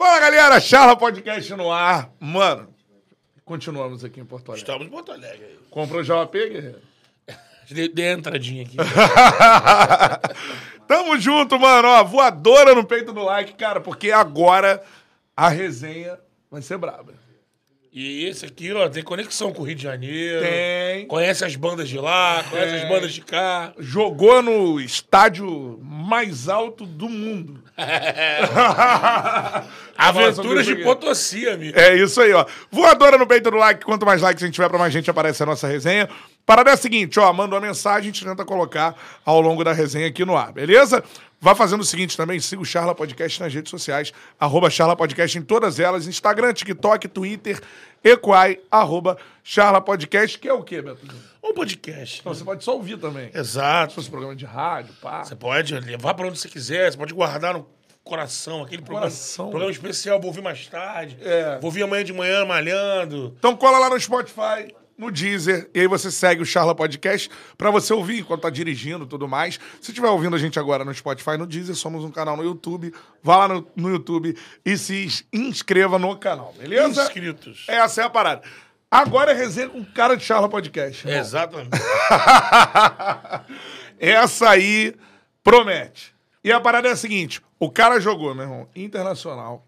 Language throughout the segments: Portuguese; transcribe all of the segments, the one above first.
Fala, galera! Charla Podcast no ar. Mano, continuamos aqui em Porto Alegre. Estamos em Porto Alegre aí. Comprou já o AP, guerreiro? Dei, dei a entradinha aqui. Tamo junto, mano. Ó, voadora no peito do like, cara, porque agora a resenha vai ser braba. E esse aqui, ó, tem conexão com o Rio de Janeiro. Tem. Conhece as bandas de lá, conhece Tem. as bandas de cá. Jogou no estádio mais alto do mundo. Aventuras de. Potosí, amigo. É isso aí, ó. Voadora no peito do like. Quanto mais likes a gente tiver, pra mais gente aparecer a nossa resenha. Parada é a seguinte, ó. Manda uma mensagem, a gente tenta colocar ao longo da resenha aqui no ar, beleza? Vá fazendo o seguinte também, siga o Charla Podcast nas redes sociais, arroba Charla Podcast em todas elas, Instagram, TikTok, Twitter, Equai, arroba Charla Podcast, que é o quê, Beto? Um podcast. Então, você pode só ouvir também. Se Exato. fosse programa de rádio, pá. Você pode levar pra onde você quiser, você pode guardar no coração, aquele programa, Coração. programa especial, vou ouvir mais tarde. É. Vou ouvir amanhã de manhã malhando. Então cola lá no Spotify, no Deezer, e aí você segue o Charla Podcast pra você ouvir enquanto tá dirigindo e tudo mais. Se estiver ouvindo a gente agora no Spotify, no Deezer, somos um canal no YouTube. Vá lá no, no YouTube e se ins- inscreva no canal, beleza? Inscritos. Essa é a parada. Agora é resenha com cara de Charla Podcast. irmão. Exatamente. Essa aí promete. E a parada é a seguinte: o cara jogou, meu irmão, internacional.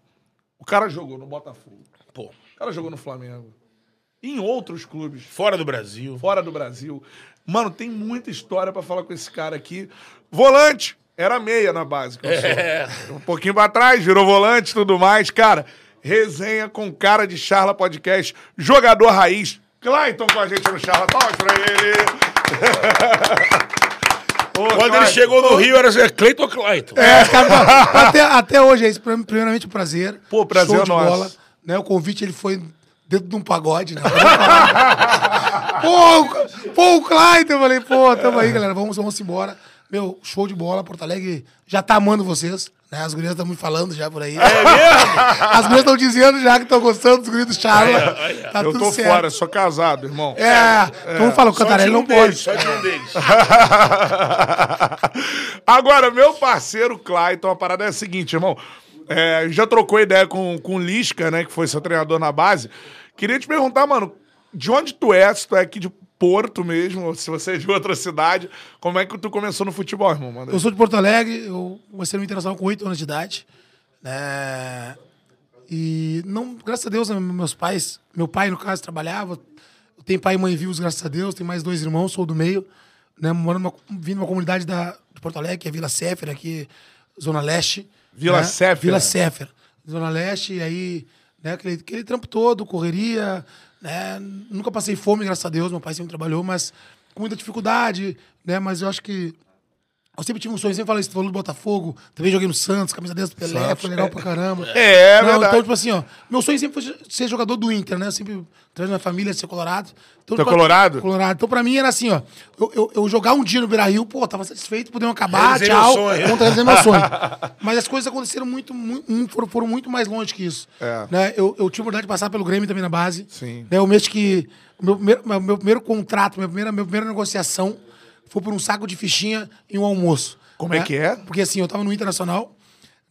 O cara jogou no Botafogo. Pô, O cara jogou no Flamengo. Em outros clubes. fora do Brasil. fora do Brasil. Mano, tem muita história pra falar com esse cara aqui. Volante, era meia na base. que eu sou. É. Um pouquinho pra trás, virou volante e tudo mais. Cara, resenha com cara de Charla Podcast, jogador raiz. Clayton com a gente no Charla. Palmas pra ele. Ô, Quando ele Clayton. chegou no Rio, era assim, Cleiton Clayton. É, cara, até, até hoje é isso. Prim- Primeiramente, um prazer. Pô, prazer Show de nosso. bola. Né, o convite ele foi dentro de um pagode, né? pô, o- pô, o Clayton, eu falei, pô, tamo aí, galera, vamos, vamos embora. Meu, show de bola, Porto Alegre já tá amando vocês, né? As gurias estão me falando já por aí. É mesmo? As gurias estão dizendo já que estão gostando dos gurias do Charla. Tá Eu tudo tô certo. fora, sou casado, irmão. É, todo mundo fala, o Só de Cantarelli um não deles, pode. Só de um deles. Agora, meu parceiro Clayton, a parada é a seguinte, irmão. É, já trocou ideia com, com o Lisca, né? Que foi seu treinador na base. Queria te perguntar, mano, de onde tu é? Se tu é aqui de Porto mesmo, ou se você é de outra cidade. Como é que tu começou no futebol, irmão? Aí. Eu sou de Porto Alegre, eu comecei no Internacional com 8 anos de idade. Né? E não, graças a Deus, né, meus pais, meu pai, no caso, trabalhava. Eu tenho pai e mãe vivos, graças a Deus, tenho mais dois irmãos, sou do meio. Né? Moro numa, vim comunidade da, de Porto Alegre, que é Vila Séfera, aqui, Zona Leste. Vila né? Vila Séfera. Zona Leste, e aí, né, aquele, aquele trampo todo, correria, né? Nunca passei fome, graças a Deus, meu pai sempre trabalhou, mas com muita dificuldade, né? Mas eu acho que eu sempre tive um sonho, sempre falei isso, tu falou do Botafogo, também joguei no Santos, camisa 10 do Pelé, Santos, foi legal pra caramba. É, Não, verdade. Então, tipo assim, ó, meu sonho sempre foi ser jogador do Inter, né? Sempre, através da minha família, ser colorado. Então, é colorado? Colorado. Então, pra mim, era assim, ó, eu, eu, eu jogar um dia no Beira-Rio, pô, tava satisfeito, podemos acabar, Realizei tchau, sonho. vamos realizar meu sonho. Mas as coisas aconteceram muito, muito, foram, foram muito mais longe que isso. É. Né? Eu, eu tive a oportunidade de passar pelo Grêmio também na base. Sim. Né? O mês que. o Meu primeiro, meu, meu primeiro contrato, minha primeira, minha primeira negociação foi por um saco de fichinha e um almoço. Como é né? que é? Porque assim, eu tava no Internacional,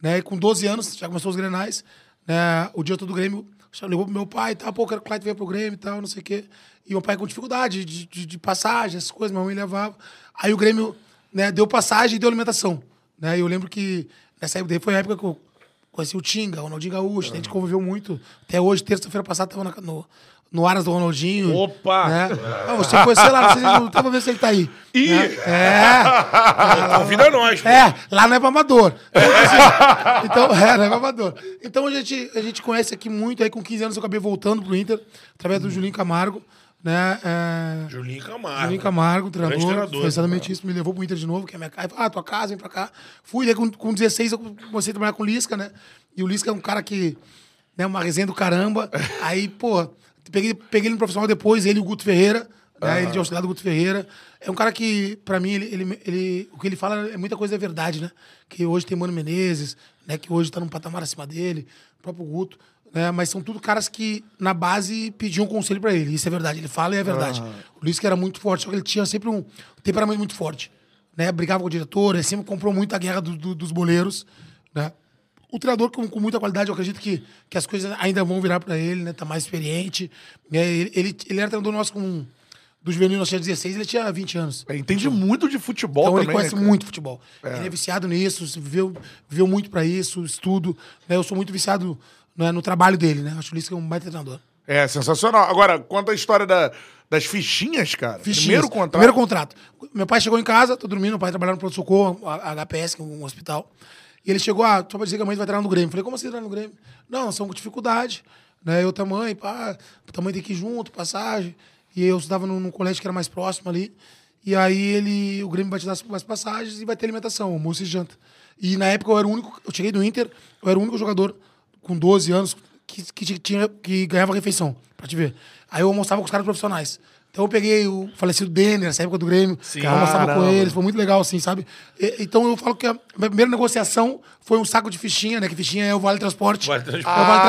né? E com 12 anos, já começou os grenais, né? O diretor do Grêmio ligou pro meu pai e tal, pô, quero que o Clayton venha pro Grêmio e tal, não sei o quê. E meu pai com dificuldade de, de, de passagem, essas coisas, minha mãe levava. Aí o Grêmio né, deu passagem e deu alimentação. Né? E eu lembro que nessa época, foi a época que eu conheci o Tinga, o Ronaldinho Gaúcho, a gente conviveu muito. Até hoje, terça-feira passada, tava na- no, no Aras do Ronaldinho. Opa! Né? Ah, você conheceu lá, não se não tava vendo se ele tá aí. Ih! Né? É. Convida nós, pô. É, lá não é pra amador. Então, é, não é pra amador. Então a gente, a gente conhece aqui muito, aí com 15 anos eu acabei voltando pro Inter, através do Julinho Camargo, né? É, Julinho Camargo. Julinho Camargo, treinador, Grande treinador. foi exatamente isso, me levou pro Inter de novo, que é minha casa. Ah, tua casa, vem pra cá. Fui, daí com, com 16 eu comecei a trabalhar com o Lisca, né? E o Lisca é um cara que, né, uma resenha do caramba. Aí, pô, peguei, peguei ele no profissional depois, ele e o Guto Ferreira, né? Ele de auxiliar do Guto Ferreira. É um cara que, pra mim, ele, ele, ele- o que ele fala é muita coisa é verdade, né? Que hoje tem Mano Menezes, né? Que hoje tá num patamar acima dele, o próprio Guto. Né? Mas são tudo caras que, na base, pediam conselho pra ele. Isso é verdade. Ele fala e é verdade. O Luiz que era muito forte, só que ele tinha sempre um temperamento muito forte. Né? Brigava com o diretor, ele sempre comprou muito a guerra do- do- dos boleiros. Né? O treinador com, com muita qualidade, eu acredito que, que as coisas ainda vão virar pra ele, né? Tá mais experiente. né? Ele, ele, ele era treinador nosso com. Do juvenil, nós tinha 16, ele tinha 20 anos. É, entende muito de futebol Então também, ele conhece né, muito futebol. Ele é viciado nisso, viveu, viveu muito pra isso, estudo. né? Eu sou muito viciado né, no trabalho dele, né? Acho que é um baita treinador. É, sensacional. Agora, conta a história da- das fichinhas, cara. Fichinhas. Primeiro contrato. Primeiro contrato. Meu pai chegou em casa, tô dormindo, meu pai trabalhava no pronto-socorro, HPS, que é um hospital. E ele chegou, ah, só pra dizer que a mãe vai treinar no Grêmio. Falei, como assim treinar no Grêmio? Não, estamos com dificuldade. Né? Eu, tamanho, pá, tamanho tem que ir junto, passagem. E eu estudava num, num colégio que era mais próximo ali. E aí ele, o Grêmio vai te dar as passagens e vai ter alimentação, almoço e janta. E na época eu era o único, eu cheguei do Inter, eu era o único jogador com 12 anos que, que, tinha, que ganhava refeição, pra te ver. Aí eu almoçava com os caras profissionais. Então eu peguei o falecido Denner, nessa época do Grêmio, eu almoçava com eles, foi muito legal, assim, sabe? E- então eu falo que a minha primeira negociação foi um saco de fichinha, né? Que fichinha é o Vale Transporte. Vale Transporte. É o Vale Ah.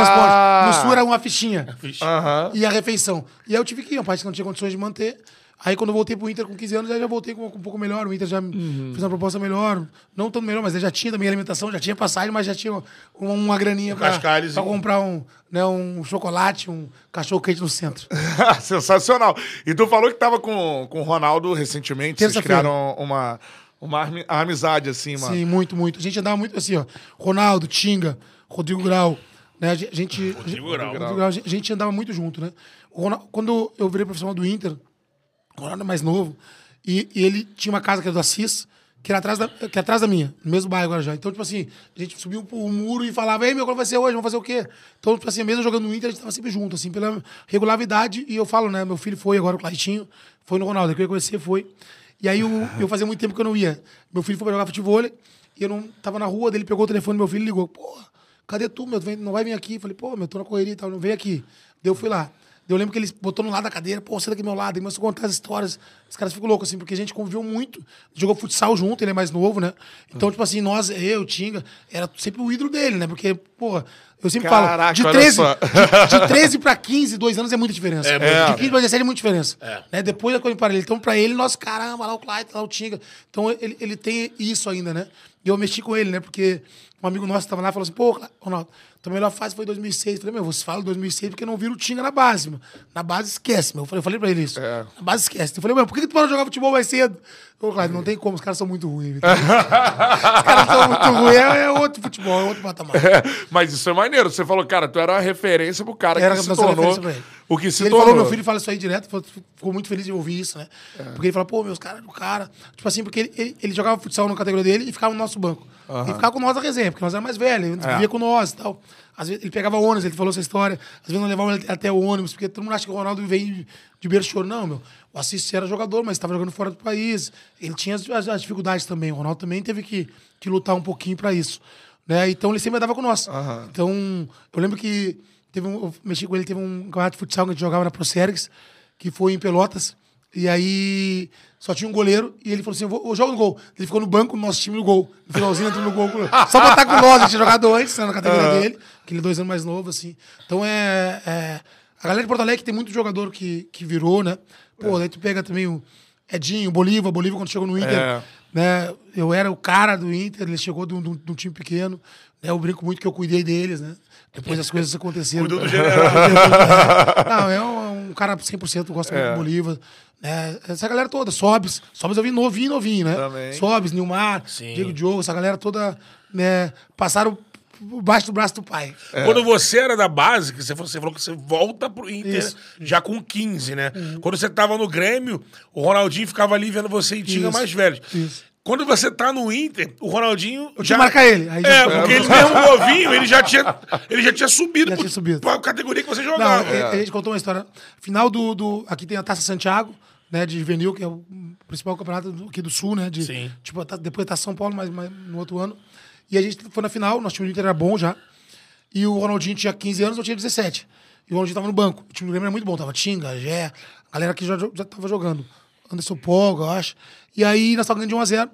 Transporte. No Sul era uma fichinha. Aham. E a refeição. E aí eu tive que ir, um pai que não tinha condições de manter. Aí quando eu voltei pro Inter com 15 anos, aí já voltei com, um pouco melhor. O Inter já Uhum. fez uma proposta melhor. Não tão melhor, mas já tinha também alimentação, já tinha passagem, mas já tinha uma, uma graninha pra, cascalhozinho. pra comprar um, né, um chocolate, um cachorro quente no centro. Sensacional. E tu falou que tava com, com o Ronaldo recentemente. Vocês Terça-feira. criaram uma, uma amizade, assim, mano. Sim, muito, muito. A gente andava muito assim, ó. Ronaldo, Tinga, Rodrigo Grau. Né? A gente, Rodrigo Grau. Rodrigo Grau, a gente- a gente andava muito junto, né? O Ronaldo- quando eu virei profissional do Inter, o Ronaldo é mais novo, e, e ele tinha uma casa que era do Assis, que era atrás da, que era atrás da minha, no mesmo bairro agora já. Então, tipo assim, a gente subia o muro e falava, ei, meu, qual vai ser hoje? Vamos fazer o quê? Então, tipo assim, mesmo jogando no Inter, a gente tava sempre junto, assim, pela regularidade. E eu falo, né, meu filho foi agora, o Claitinho, foi no Ronaldo, ele queria conhecer, foi. E aí eu, eu fazia muito tempo que eu não ia. Meu filho foi pra jogar futebol, e eu não tava na rua, dele pegou o telefone do meu filho e ligou, pô, cadê tu, meu? Não vai vir aqui? Falei, pô, meu, tô na correria e tal, não vem aqui. Daí eu fui lá. Eu lembro que ele botou no lado da cadeira, pô, senta aqui do meu lado, e começou a contar as histórias. Os caras ficam loucos, assim, porque a gente conviveu muito, jogou futsal junto, ele é mais novo, né? Então, tipo assim, nós, eu, o Tinga, era sempre o ídolo dele, né? Porque, pô, eu sempre Caraca, falo, de olha 13, só. de, de 13 pra 15, dois anos é muita diferença. É, muito. De 15 pra 17 é muita diferença. É. Né? Depois da coisa para ele. Então, pra ele, nós, caramba, lá o Clyde, lá o Tinga. Então, ele, ele tem isso ainda, né? E eu mexi com ele, né? Porque um amigo nosso tava lá e falou assim, pô, Ronaldo, tua melhor fase foi 2006. Eu falei, meu, você fala 2006 porque não vira o Tinga na base, meu. Na base, esquece, meu. Eu falei, eu falei pra ele isso. É. Na base, esquece. Eu falei, meu, por que, que tu parou de jogar futebol mais cedo? Ô, Clyde, não tem como, os caras são muito ruins. Vitor. os caras são muito ruins. É, é outro futebol, é outro patamar. É, mas isso é maneiro. Você falou, cara, tu era uma referência pro cara Era que se tornou o que se ele tornou. falou, meu filho fala isso aí direto, ficou muito feliz de ouvir isso, né? Porque ele fala, pô, meus caras do cara. Tipo assim, porque ele, ele, ele jogava futsal na categoria dele e ficava no nosso banco. E ficava com nós na resenha, porque nós era mais velho, ele É. vivia com nós e tal. Às vezes ele pegava ônibus, ele falou essa história. Às vezes não levava ele até o ônibus, porque todo mundo acha que o Ronaldo veio de choro. Não, meu. O Assis era jogador, mas estava jogando fora do país. Ele tinha as, as- dificuldades também. O Ronaldo também teve que, que lutar um pouquinho para isso. Né? Então ele sempre andava com nós. Então, eu lembro que teve um, eu mexi com ele, teve um campeonato de futsal que a gente jogava na Procergs, que foi em Pelotas. E aí só tinha um goleiro e ele falou assim: eu, vou, eu jogo no gol. Ele ficou no banco, no nosso time no gol. No finalzinho entrou no gol. Só botar com nós, a gente tinha jogado antes, né, na categoria dele, aquele dois anos mais novo, assim. Então é. é- a galera de Porto Alegre tem muito jogador que, que virou, né? Pô, daí tu pega também o Edinho, o Bolívar, Bolívar quando chegou no Inter. É. Né? Eu era o cara do Inter, ele chegou de um, de um- de um time pequeno. Né? Eu brinco muito que eu cuidei deles, né? Depois as coisas aconteceram. Cuidou do general. Não, é um, um cara 100%, gosta muito do Bolívar. Né? Essa galera toda, Sobes. Sobes eu vi novinho, novinho, né? Também. Sobes, Nilmar, Sim. Diego Diogo, essa galera toda né, passaram baixo do braço do pai. Quando você era da base, que você falou, você falou que você volta pro Inter Isso. já com 15, né? Quando você tava no Grêmio, o Ronaldinho ficava ali vendo você e tinha mais velhos. Isso. Quando você tá no Inter, o Ronaldinho. Eu que marcar ele. Aí já- é, porque ele mesmo novinho, ele já tinha, ele já tinha subido Já pro- tinha subido. pra categoria que você Não, jogava. a, gente contou uma história. Final do, do. Aqui tem a Taça Santiago, né? De juvenil, que é o principal campeonato do- aqui do Sul, né? De, Sim. Tipo, Ta- depois tá São Paulo, mas, mas no outro ano. E a gente foi na final, nosso time do Inter era bom já. E o Ronaldinho tinha 15 anos, eu tinha 17. E o Ronaldinho tava no banco. O time do Grêmio era muito bom. Tava Tinga, Gé, a galera que já, já tava jogando. Anderson Polga, eu acho. E aí nós ganhando de 1x0.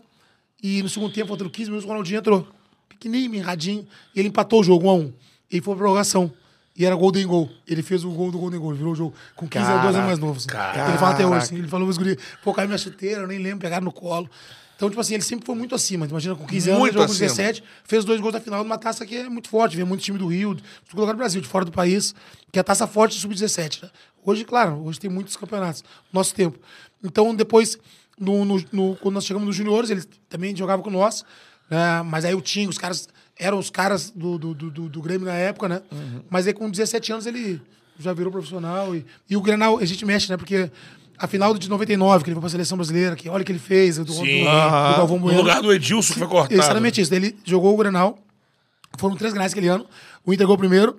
E no segundo tempo, faltando 15 minutos, o Ronaldinho entrou. Pequenininho, mirradinho. E ele empatou o jogo 1x1. E foi pra prorrogação. E era Golden Goal. Ele fez o gol do Golden Goal. Virou o jogo com 15 a 2 anos mais novos. Ele fala até hoje. assim, ele falou os guri, pô, caiu minha chuteira, eu nem lembro, pegaram no colo. Então, tipo assim, ele sempre foi muito acima. Imagina, com 15 anos, Muito ele jogou com acima. 17, fez dois gols na final numa taça que é muito forte. Vem muito time do Rio, todo lugar do Brasil, de fora do país, que é a taça forte do Sub-17. Né? Hoje, claro, hoje tem muitos campeonatos. Nosso tempo. Então, depois, no, no- no- quando nós chegamos nos juniores, ele também jogava com nós. né? Mas aí o Tinho, os caras eram os caras do, do, do, do- do Grêmio na época, né? Mas aí com 17 anos ele já virou profissional. E, e o Grenal, a gente mexe, né? Porque a final de 99, que ele foi pra seleção brasileira, que olha o que ele fez, do, do, do Sim. Galvão No lugar do Edilson, que foi cortado. Exatamente isso. Ele jogou o Grenal. Foram três Grenais aquele ano. O Inter ganhou o primeiro,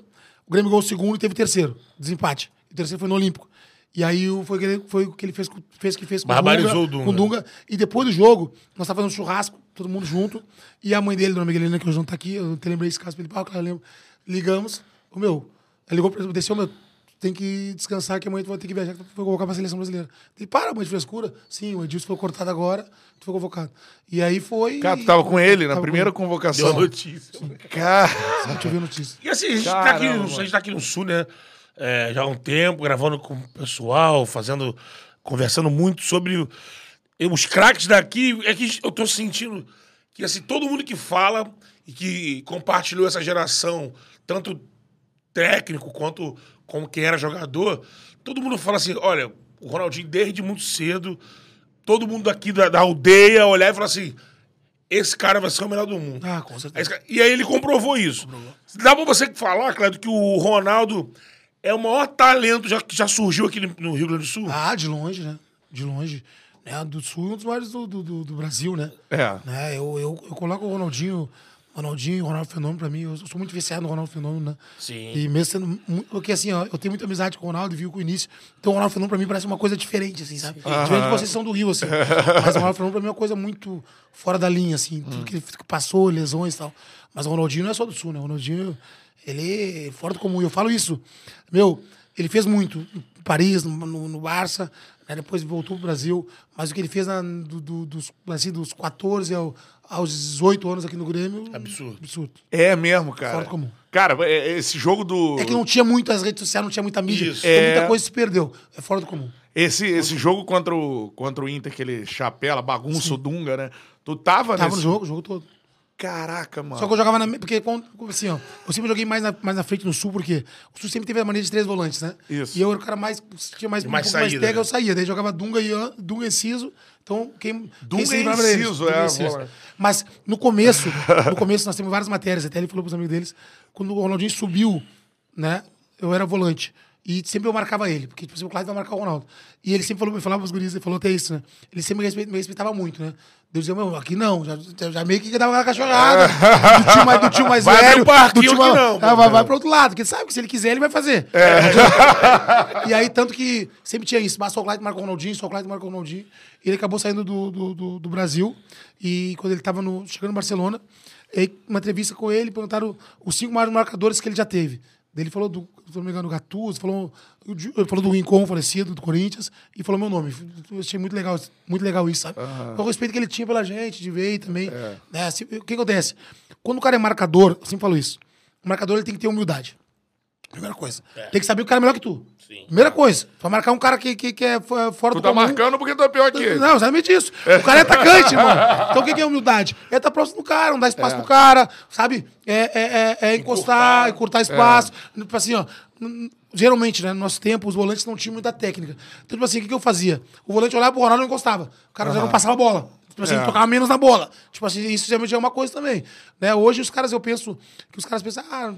o Grêmio ganhou o segundo e teve o terceiro. Desempate. O terceiro foi no Olímpico. E aí o- foi, o que ele- foi o que ele fez, com- fez que fez com Barbarizou o o Dunga. Com o Dunga. E depois do jogo, nós estávamos fazendo um churrasco, todo mundo junto. E a mãe dele, Dona Miguelina, que hoje não tá aqui, eu te lembrei esse caso ele. Ah, claro, eu lembro. Ligamos. O meu, ele ligou pra ele, desceu, meu, tem que descansar que amanhã tu vai ter que viajar, que tu foi convocar pra seleção brasileira. Ele, para, mãe de frescura. Sim, o Edilson foi cortado agora, tu foi convocado. E aí foi... Cara, tu tava com ele na primeira com ele. Deu a convocação. notícia. Cara, eu ver a notícia. E assim, a gente, tá aqui, a gente tá aqui no Sul, né? É, já há um tempo, gravando com o pessoal, fazendo, conversando muito sobre os craques daqui. É que eu tô sentindo que assim, todo mundo que fala e que compartilhou essa geração, tanto técnico quanto como quem era jogador, todo mundo fala assim: olha, o Ronaldinho, desde muito cedo, todo mundo aqui da, da aldeia olhar e falar assim: esse cara vai ser o melhor do mundo. Ah, com certeza. cara- E aí ele comprovou isso. Dá pra você falar, Cledo, que o Ronaldo é o maior talento já, que já surgiu aqui no- Rio Grande do Sul? Ah, de longe, né? De longe. Né? Do Sul, um dos maiores do, do, do- do Brasil, né? É. Né? Eu, eu, eu coloco o Ronaldinho, Ronaldinho Ronaldo Fenômeno pra mim. Eu sou muito viciado no Ronaldo Fenômeno, né? Sim. E mesmo sendo. mu- Porque assim, ó, eu tenho muita amizade com o Ronaldo e viu com o início. Então o Ronaldo Fenômeno pra mim parece uma coisa diferente, assim, sabe? Diferente de vocês são do Rio, assim. Mas o Ronaldo Fenômeno pra mim é uma coisa muito fora da linha, assim. Tudo que ele passou, lesões e tal. Mas o Ronaldinho não é só do Sul, né? O Ronaldinho, ele é fora do comum. Eu falo isso. Meu, ele fez muito em Paris, no, no, no Barça, né? depois voltou pro Brasil. Mas o que ele fez na- do- do- dos, assim, dos 14 ao- aos 18 anos aqui no Grêmio. Absurdo. Absurdo. é mesmo, cara. Fora do comum. Cara, é- é esse jogo do. É que não tinha muito as redes sociais, não tinha muita mídia. Isso. Então É. muita coisa se perdeu. É fora do comum. Esse, esse jogo contra o, contra o Inter, que ele chapela, bagunça o Dunga, né? Tu tava, Tava nesse... no jogo, o jogo todo. Caraca, mano. Só que eu jogava na. Porque, assim, ó, eu sempre joguei mais na, mais na frente no sul, porque o sul sempre teve a mania de três volantes, né? Isso. E eu era o cara mais. Tinha mais, E um mais pouco mais saída, pega, né? eu saía. Daí jogava Dunga e Dunga e Ciso. Então, quem. Dunga quem e Dunga é, volante. Mas no começo, no começo nós temos várias matérias, até ele falou pros amigos deles, quando o Ronaldinho subiu, né? Eu era volante. E sempre eu marcava ele, porque tipo, assim, o Clyde vai marcar o Ronaldo. E ele sempre falou, falava pros guris, ele falou até isso, né? Ele sempre me, respe- me respeitava muito, né? Deus dizia, meu, aqui não, já, já- meio que dava uma cachorrada. do tio mais, do tio mais Vai velho. o parquinho do tio mais- não, Ah, vai, vai pro outro lado, porque ele sabe que se ele quiser, ele vai fazer. E aí, tanto que sempre tinha isso. Mas só o Clyde marca o Ronaldinho, só o Clyde marca o Ronaldinho. E ele acabou saindo do, do, do, do Brasil. E quando ele tava no, chegando no Barcelona, aí, uma entrevista com ele, perguntaram os cinco maiores marcadores que ele já teve. Ele falou do, se não me engano, do Gattuso, falou, falou do Rincon, falecido, do Corinthians, e falou meu nome. Eu achei muito legal, muito legal isso, sabe? O respeito que ele tinha pela gente, de ver também. Né? Assim, o que acontece? Quando o cara é marcador, eu sempre falo isso, o marcador ele tem que ter humildade. Primeira coisa. Tem que saber que o cara é melhor que tu. Sim. Primeira coisa. Tu vai marcar um cara que, que, que é fo- fora Tu do tá comum. marcando porque tu é pior que ele. Não, exatamente isso. O cara é atacante, mano. Então o que que é humildade? É estar próximo do cara, não dar espaço pro cara, sabe? É, é, é, é encostar, encurtar espaço. Tipo assim, ó. Geralmente, né, no nosso tempo, os volantes não tinham muita técnica. Então, tipo assim, o que, que eu fazia? O volante olhava pro Ronaldo e não encostava. O cara já não passava a bola. Tipo assim, É. tocava menos na bola. Tipo assim, isso geralmente é uma coisa também. Né? Hoje os caras, eu penso, que os caras pensam, ah,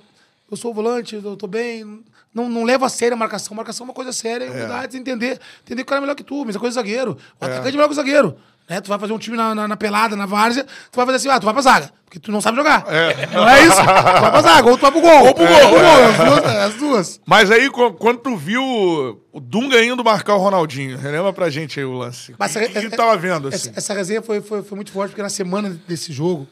eu sou volante, eu tô bem. Não, não levo a sério a marcação. Marcação é uma coisa séria, é humildade, entender. Entender que o cara é melhor que tu, mesma coisa do zagueiro. O atacante é melhor que o zagueiro. Né? Tu vai fazer um time na, na, na pelada, na várzea, tu vai fazer assim, ah, tu vai pra zaga, porque tu não sabe jogar. Não é isso? Tu vai pra zaga, ou tu vai pro gol. Ou pro gol. Ou pro gol. As duas. As duas. Mas aí, qu- quando tu viu o Dunga indo marcar o Ronaldinho, relembra pra gente aí o lance. Mas o que, essa- que tu tava vendo, assim? Essa, essa resenha foi, foi, foi muito forte, porque na semana desse jogo,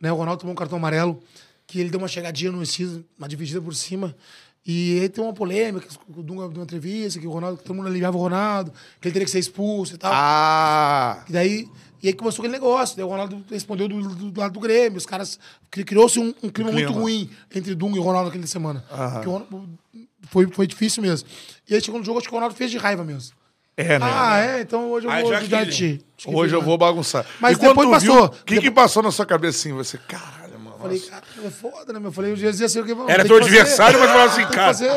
né, o Ronaldo tomou um cartão amarelo, que ele deu uma chegadinha no Enciso, uma dividida por cima. E aí tem uma polêmica, o Dunga deu uma entrevista, que o Ronaldo, que todo mundo aliviava o Ronaldo, que ele teria que ser expulso e tal. Ah! E daí, e aí começou aquele negócio. Daí o Ronaldo respondeu do, do- do lado do Grêmio. Os caras. cri- Criou-se um, um clima, muito clima. ruim entre Dunga e o Ronaldo naquela semana. Porque o Ronaldo- foi, foi difícil mesmo. E aí chegou no jogo, acho que o Ronaldo fez de raiva mesmo. É, né? Ah, é? Então hoje eu Ah, vou de ti. Hoje eu fiz, vou bagunçar. Mas quando depois passou. O que, que passou na sua cabeça assim? Você, caralho, mano. Falei, cara, é foda, né, meu? Eu falei, eu dizia assim, o que Era teu adversário, mas falava assim, cara, Fazer.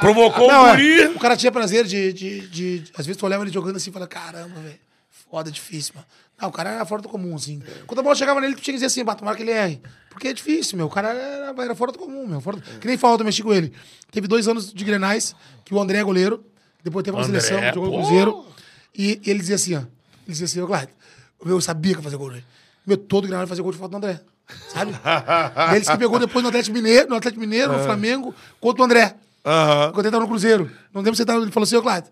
provocou Não, o é, guri. o cara tinha prazer de, de, de, Às vezes tu olhava ele jogando assim e falava, caramba, velho. Foda, difícil, mano. Não, o cara era fora do comum, assim. Quando a bola chegava nele, tu tinha que dizer assim, bah, tomara que ele erre. Porque é difícil, meu. O cara era, era fora do comum, meu. Fora do- Que nem falta, eu mexi com ele. Teve dois anos de grenais, que o André é goleiro. Depois teve uma André, seleção, jogou pô. Cruzeiro. E, ele dizia assim, ó. Ele dizia assim, ô, Clyde, eu sabia que ia fazer gol, né? Meu, todo grenal ia fazer gol de falta do André. Sabe? Eles que pegou depois no Atlético Mineiro, no Atlético Mineiro, no Flamengo, contra o André. Aham. Quando ele tava no Cruzeiro. Não lembro se ele, tava, ele falou assim, ô Cláudio.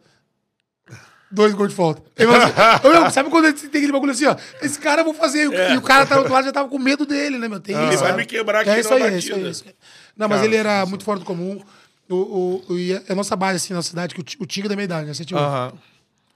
Dois gols de falta. Ele falou assim, "Ô, meu, sabe quando ele tem aquele bagulho assim, ó? Esse cara eu vou fazer. E o cara tá do outro lado já tava com medo dele, né, meu? Tem Ele isso. vai né? me quebrar aqui É isso na aí, é batida. isso aí, é isso aí. Não, mas ele era muito fora do comum. O, o, e é a nossa base, assim, na cidade, que o, o Tigre da meia idade, né? Você tinha um- Aham.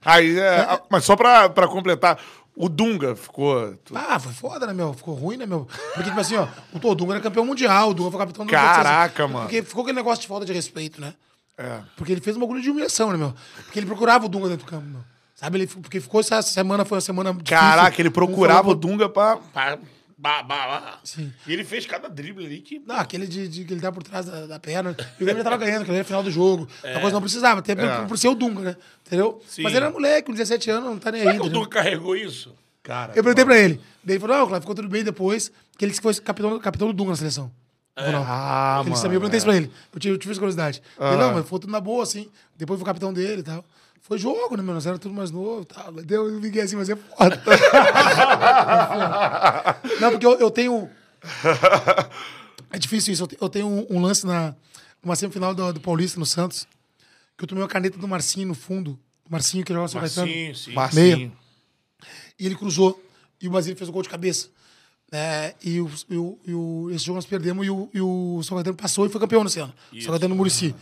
Aí, é, a- mas só pra, pra completar, o Dunga ficou. Ah, foi foda, né, meu? Ficou ruim, né, meu? Porque, tipo assim, ó, o Dunga era campeão mundial, o Dunga foi capitão do Caraca, mano. Porque ficou aquele negócio de falta de respeito, né? É. Porque ele fez um bagulho de humilhação, né, meu? Porque ele procurava o Dunga dentro do campo, meu. Sabe? Ele, porque ficou essa semana, foi uma semana difícil. Caraca, ele procurava o Dunga pra. Pá, bah, bah, bah. Sim. E ele fez cada drible ali que. Não, aquele de, de que ele tá por trás da, da perna. E o Grêmio já tava ganhando, que ele era final do jogo. É. A coisa não precisava, até por, É. por ser o Dunga, né? Entendeu? Sim. Mas ele era moleque, com 17 anos, não tá nem aí. Será que o? Dunga carregou isso? Cara. Eu perguntei pra ele. Daí ele falou, não, claro, ficou tudo bem depois, que ele foi capitão, capitão do Dunga na seleção. Ronaldo. Ah, ele mano. sabia, eu perguntei isso pra ele. Eu tive, eu tive essa curiosidade. Ele, Aham. não, mas foi tudo na boa, assim. Depois foi o capitão dele e tal. Foi jogo, né, mano? Nós era tudo mais novo. Deu, eu fiquei assim, mas é foda. É. Não, porque eu, eu tenho. É difícil isso. Eu te- Eu tenho um, um lance na numa semifinal do, do Paulista, no Santos, que eu tomei uma caneta do Marcinho no fundo. O Marcinho, que joga no São Caetano. Sim, sim. Marcinho. E ele cruzou. E o Basílio fez o gol de cabeça. né? e, o, e, o, e o- esse jogo nós perdemos e o, e o São Caetano passou e foi campeão nesse ano. São Caetano no Murici.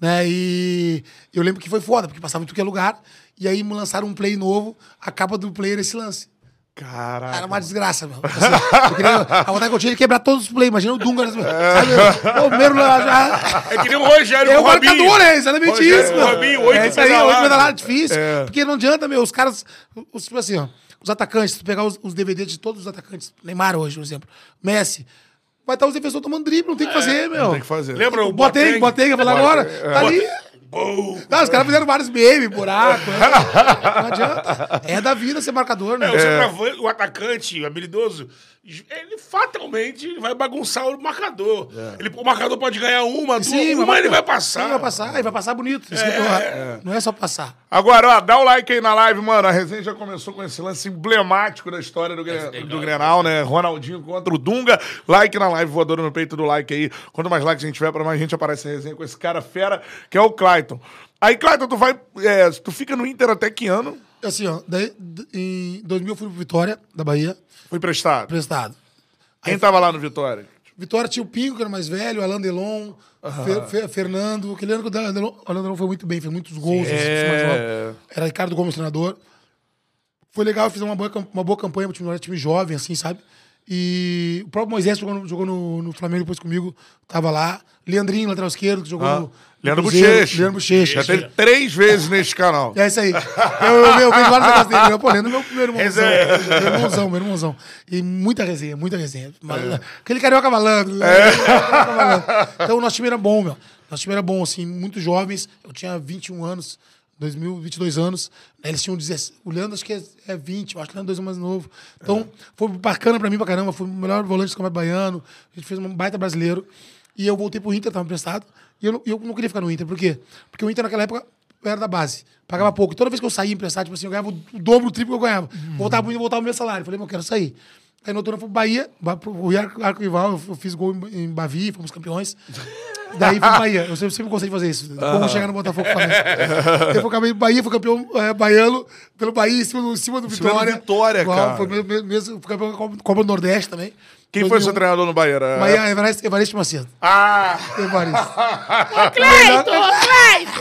Né? E eu lembro que foi foda, porque passava em tudo que é lugar. E aí me lançaram um play novo, a capa do player esse lance. Caraca. Era uma desgraça, meu. Assim, eu queria, a vontade que eu tinha de quebrar todos os plays. Imagina o Dunga. assim, Sabe? O primeiro já. É que nem o Rogério É o o Robinho. marcador, é exatamente Rogério isso, meu. o Robinho, oito é isso aí, oito pedaladas, difícil. É. Porque não adianta, meu, os caras, os, tipo assim, ó, os atacantes, se tu pegar os, os DVDs de todos os atacantes, Neymar hoje, por exemplo, Messi, vai estar os defensores tomando drible, não tem o que fazer, meu. Tem que fazer. Lembra o Botei, botei, ia falar agora. Tá ali. Bom. Não, os caras fizeram vários memes, buraco. né? Não adianta. É da vida ser marcador, né? É, o centroavante, o atacante, o habilidoso, ele fatalmente vai bagunçar o marcador. Ele, o marcador pode ganhar uma, duas, Sim, uma mas- ele vai passar. Sim, vai passar, e vai passar bonito. Tô- Não é só passar. Agora, ó, dá o like aí na live, mano. A resenha já começou com esse lance emblemático da história do, Gre- do Grenal, né? Ronaldinho contra o Dunga. Like na live, voadora no peito do like aí. Quanto mais likes a gente tiver, pra mais gente aparece na resenha com esse cara fera, que é o Clayton. Aí, Clayton, tu vai. é, tu fica no Inter até que ano? Assim, ó, daí, em 2000 eu fui pro Vitória, da Bahia, Foi prestado. prestado. Quem tava lá no Vitória? Vitória tinha o Pingo, que era mais velho, Alain Delon, Fer- Fer- Fernando. Aquele ano que o Alain Delon, Alain Delon foi muito bem, fez muitos gols. É. Era Ricardo Gomes, treinador. Foi legal, fiz uma boa, uma boa campanha, time, era time jovem, assim, sabe? E o próprio Moisés jogou no, jogou no, no Flamengo depois comigo, tava lá. Leandrinho, lateral esquerdo, que jogou Ah, no, Leandro. Bochecha. Leandro Bochecha. Já teve três vezes neste canal. É isso aí. Eu, eu, eu vejo vários negócios dele. Eu, pô, Leandro é meu, meu irmãozão. Resenha. Meu irmãozão, meu irmãozão. E muita resenha, muita resenha. Mal- Aquele carioca malandro. né? Malandro. Então o nosso time era bom, meu. Nosso time era bom, assim, muito jovens. Eu tinha 21 anos, 2000, 22 anos. né, Eles tinham 16. O Leandro acho que é, é 20, eu acho que o Leandro é dois anos mais novo. Então foi bacana pra mim pra caramba. Foi o melhor volante do Campeonato Baiano. A gente fez um baita brasileiro. E eu voltei pro Inter, tava emprestado. E eu, não- eu não queria ficar no Inter. Por quê? Porque o Inter naquela época era da base. Pagava pouco. E toda vez que eu saía emprestado, tipo assim, eu ganhava o dobro, o triplo que eu ganhava. Voltava pro Inter, voltava o meu salário. Falei, mas eu quero sair. Aí no outro ano eu fui pro Bahia, ba- pro- o Arco, Rival, eu- fiz gol em Bavi, fomos campeões. Daí fui pro Bahia. Eu sempre, sempre gostei de fazer isso. Como chegar no Botafogo Flamengo. Eu acabei em Bahia, fui campeão é, baiano pelo Bahia, em cima do, em cima do cima do Vitória. Vitória, Igual, cara. Foi mesmo, mesmo, fui campeão da Copa- Copa do Nordeste também. Quem foi seu 2001. treinador no Bahia? Era- Bahia, Evaristo, Evaristo Macedo. Ah! Evaristo. Cleiton, Cleiton!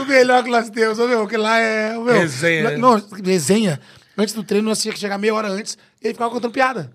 O melhor que nós temos, ô, meu, que lá é. Meu, Resenha, né? Não, resenha. Antes do treino, nós tínhamos que chegar meia hora antes e ele ficava contando piada.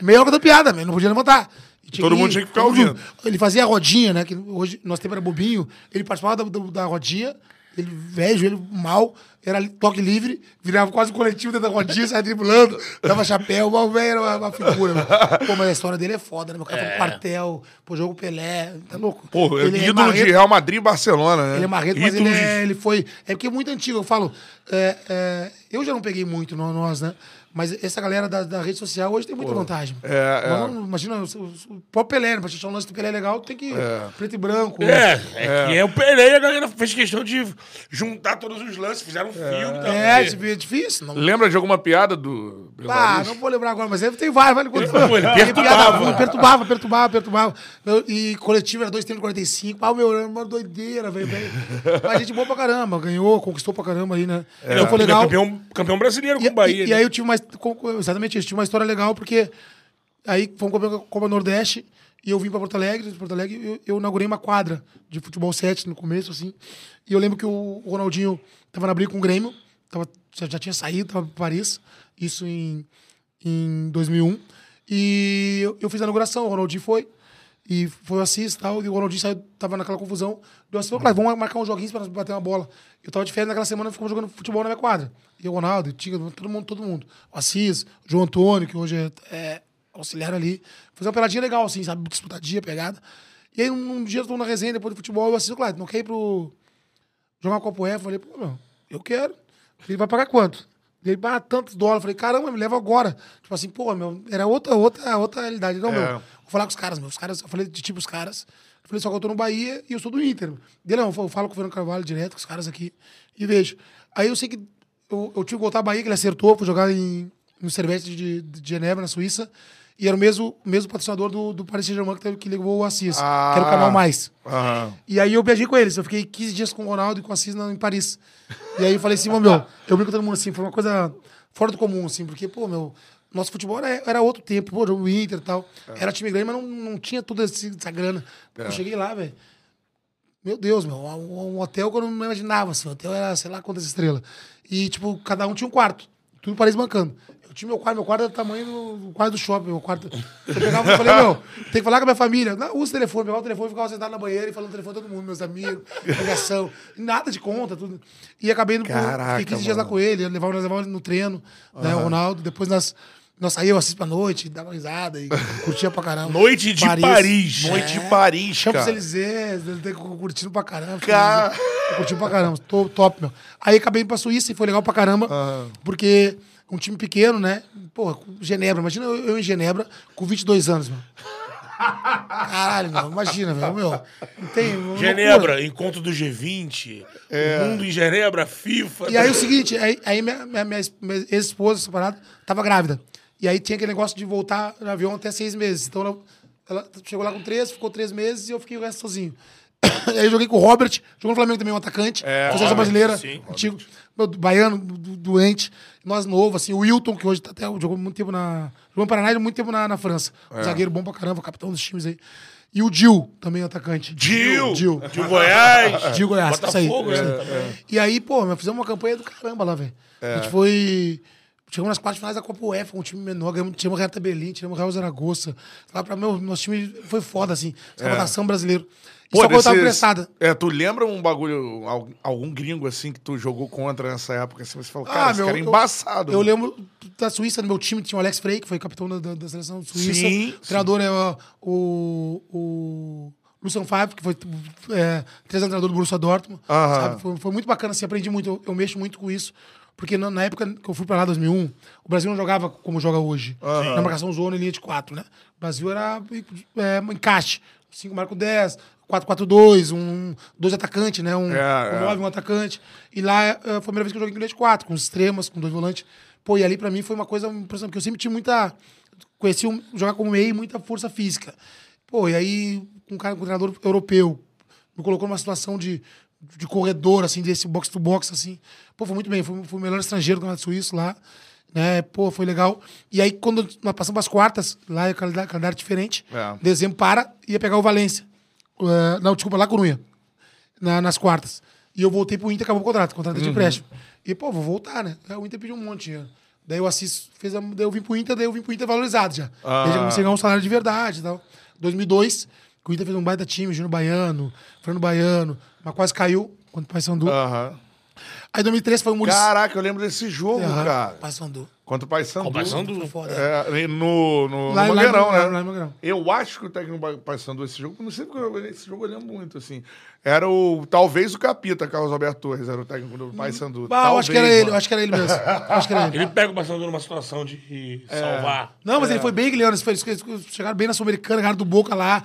meia hora contando piada, meu, não podia levantar. Tinha Todo mundo tinha que ficar ouvindo. Ele fazia a rodinha, né? Que hoje nosso tempo era bobinho. Ele participava da, da- da rodinha Ele velho, joelho mal, era toque livre, virava quase um coletivo dentro da rodinha, saia driblando, dava chapéu, o velho era uma, uma figura. meu. Pô, mas a história dele é foda, né? Meu cara foi pro quartel, pô, jogo Pelé, tá louco? Pô, Ele é ídolo de marrento- Real Madrid e Barcelona, né? ele é marrento, mas ele, de- é, ele foi. É porque é muito antigo, eu falo. é, é, eu já não peguei muito nós, né? Mas essa galera da, da rede social hoje tem muita vantagem. é, é. Vamos- Imagina, o, o, o próprio Pelé, né? pra achar um lance do Pelé legal, tem que. Preto e branco. É, é, que é o Pelé e a galera fez questão de juntar todos os lances, fizeram um filme. tá? É, Porque- é difícil. Não, Lembra de alguma piada do... ah, não vou lembrar agora, mas ele tem vários, vale quanto Pô, ele perturbava. perturbava, perturbava, perturbava. E coletivo era 2,45. Ah, o meu, era uma doideira, velho. Mas gente boa pra caramba, ganhou, conquistou pra caramba ali, né? Então foi é legal. campeão, campeão brasileiro com o Bahia. e- e né? aí eu tive mais. Com- com- Exatamente isso, tive uma história legal, porque aí fomos comer a Copa Nordeste e eu vim pra Porto Alegre, de Porto Alegre, eu, eu inaugurei uma quadra de futebol 7 no começo, assim. E eu lembro que o Ronaldinho tava na briga com o Grêmio, tava, já, já tinha saído, pra Paris, isso em, em 2001. E eu, eu fiz a inauguração, o Ronaldinho foi. E foi o Assis e tal, e o Ronaldinho saiu, tava naquela confusão. Deu Assis falou, vamos marcar uns joguinhos pra bater uma bola. Eu tava de férias naquela semana, ficamos jogando futebol na minha quadra. E o Ronaldo, o Tiga, todo mundo, todo mundo. O Assis, o João Antônio, que hoje é, é auxiliar ali. Fez uma peladinha legal, assim, sabe? Disputadinha, pegada. E aí, um, um dia eu tô na resenha, depois do futebol, e o Assis, falou, claro, não quer ir pro... jogar Copa UEFA? Eu falei, pô, meu, eu quero. Ele vai pagar quanto? Ele, ah, tantos dólares. Falei, caramba, me leva agora. Tipo assim, pô, meu, era outra, outra, outra realidade. Não, É. meu, vou falar com os caras, meu. Os caras, eu falei de tipo os caras. Eu falei, só que eu tô no Bahia e eu sou do Inter. Dele, não, eu falo com o Fernando Carvalho direto, com os caras aqui, e vejo. Aí eu sei que eu, eu tive que voltar à Bahia, que ele acertou, fui jogar em, no Servete de, de Genebra, na Suíça. E era o mesmo, mesmo patrocinador do, do Paris Saint-Germain que, que levou o Assis, que era o Ah. canal Mais. Aham. E aí eu viajei com eles. Eu fiquei 15 dias com o Ronaldo e com o Assis na- em Paris. E aí eu falei assim, "Ô, meu, eu brinco com todo mundo assim, foi uma coisa fora do comum, assim, porque, pô, meu, nosso futebol era, era outro tempo, pô, jogo Inter e tal. Era time grande, mas não, não tinha toda essa grana. Pô, Eu cheguei lá, velho. Meu Deus, meu, um, um hotel que eu não imaginava, assim. O hotel era, sei lá quantas estrelas. E, tipo, cada um tinha um quarto. Tudo Paris bancando. Eu tinha meu quarto, meu quarto era do tamanho do, do quarto do shopping. Meu quarto. Eu pegava e falei, meu, tem que falar com a minha família. Não, usa o telefone, pegava o telefone, ficava sentado na banheira e falando no telefone todo mundo, meus amigos, ligação, nada de conta, tudo. E acabei indo pro. Caraca, Fiquei 15 dias lá com ele, eu levava, nós levava ele no treino, né, o Ronaldo. Depois nós, nós saíamos, assistimos pra noite, dava risada e curtia pra caramba. Noite de Paris. Noite de Paris, Champs-Élysées, ele tem curtindo pra caramba. Cara. Eu curti pra caramba, tô, top, meu. Aí acabei indo pra Suíça e foi legal pra caramba, porque um time pequeno, né? Pô, Genebra, imagina eu, eu em Genebra com 22 anos, meu. Caralho, meu, imagina, velho. Meu, não tem. loucura. Genebra, encontro do G20. O mundo em Genebra, FIFA. E aí o seguinte, aí, aí minha, minha, minha, minha ex-esposa, separada, tava grávida. E aí tinha aquele negócio de voltar no avião até seis meses. Então ela, ela chegou lá com três, ficou três meses e eu fiquei o resto sozinho. aí eu joguei com o Robert, jogou no Flamengo também, um atacante. É, seleção Robert, brasileira, sim, antigo, meu, baiano, do- doente. Nós novo, assim, o Wilton, que hoje tá até, jogou muito tempo na. Jogou no Paraná e muito tempo na, na França. Um zagueiro bom pra caramba, capitão dos times aí. E o Dil, também atacante. Gil. De Goiás. De Goiás, isso aí. Aí. também. E aí, pô, nós fizemos uma campanha do caramba lá, velho. A gente foi. Chegamos nas quartas finais da Copa UEFA um time menor, ganhamos, tiramos o Hertha Berlim, tiramos o Real Zaragoza. Lá pra meu, nosso time foi foda, assim. Salvação brasileiro. E só quando eu tava desses- pressada. É, tu lembra um bagulho, al- algum gringo assim que tu jogou contra nessa época? Assim, você falou, cara, esse cara é eu- embaçado. Eu, mano. lembro da Suíça, no meu time tinha o Alex Frey, que foi capitão da, da- seleção suíça. Sim, o treinador é ó, o, o Lucian Favre, que foi é, treinador do Borussia Dortmund. Sabe? Foi, foi muito bacana, assim, aprendi muito. Eu, eu mexo muito com isso. Porque na, na época que eu fui pra lá, 2001, o Brasil não jogava como joga hoje. Na marcação zona e linha de 4, né? O Brasil era é, encaixe. 5 marca o 10, 4-4-2, um, dois atacantes, né? Um, É, um é. 9, um atacante. E lá eh, foi a primeira vez que eu joguei com de 4, com extremas, com dois volantes. Pô, e ali pra mim foi uma coisa impressionante, porque eu sempre tinha muita. Conheci um, jogar como meio e muita força física. Pô, e aí, com um cara, com um treinador europeu, me colocou numa situação de, de corredor, assim, desse box to box, assim. Pô, foi muito bem. Fui, fui o melhor estrangeiro do Campeonato Suíço lá. Né? Pô, foi legal. E aí, quando nós passamos as quartas, lá é calendário, calendário diferente. É. Dezembro para, ia pegar o Valência. Eh, não, desculpa, lá Corunha. Na, nas quartas. E eu voltei pro Inter, acabou o contrato, contrato de empréstimo. E, pô, vou voltar, né? Aí o Inter pediu um monte de dinheiro. Daí o Assis fez a, daí eu vim pro Inter, daí eu vim pro Inter valorizado já. Ah. Daí já comecei a ganhar um salário de verdade e tal. 2002, que o Inter fez um baita time, Júnior Baiano, Fernando Baiano, mas quase caiu. contra o Paysandu. Aham. Aí 2013 foi o Murici. Caraca, eu lembro desse jogo, cara. Paysandu. Contra o Paysandu. O Paysandu. É, no, no, Lá- no Mangueirão, lá- né? lá Mangueirão. Eu acho que o técnico do Paysandu esse jogo, não sei porque eu- esse jogo eu lembro muito, assim. Era o, talvez o Capita, Carlos Alberto Torres, era o técnico do Paysandu. Ah, eu acho que era Talvez, ele, eu mano. acho que era ele mesmo. Eu acho que era ele. Ele pega o Paysandu numa situação de salvar. Não, mas ele foi bem aquele ano. Eles, chegaram bem na Sul-Americana, ganharam do Boca lá.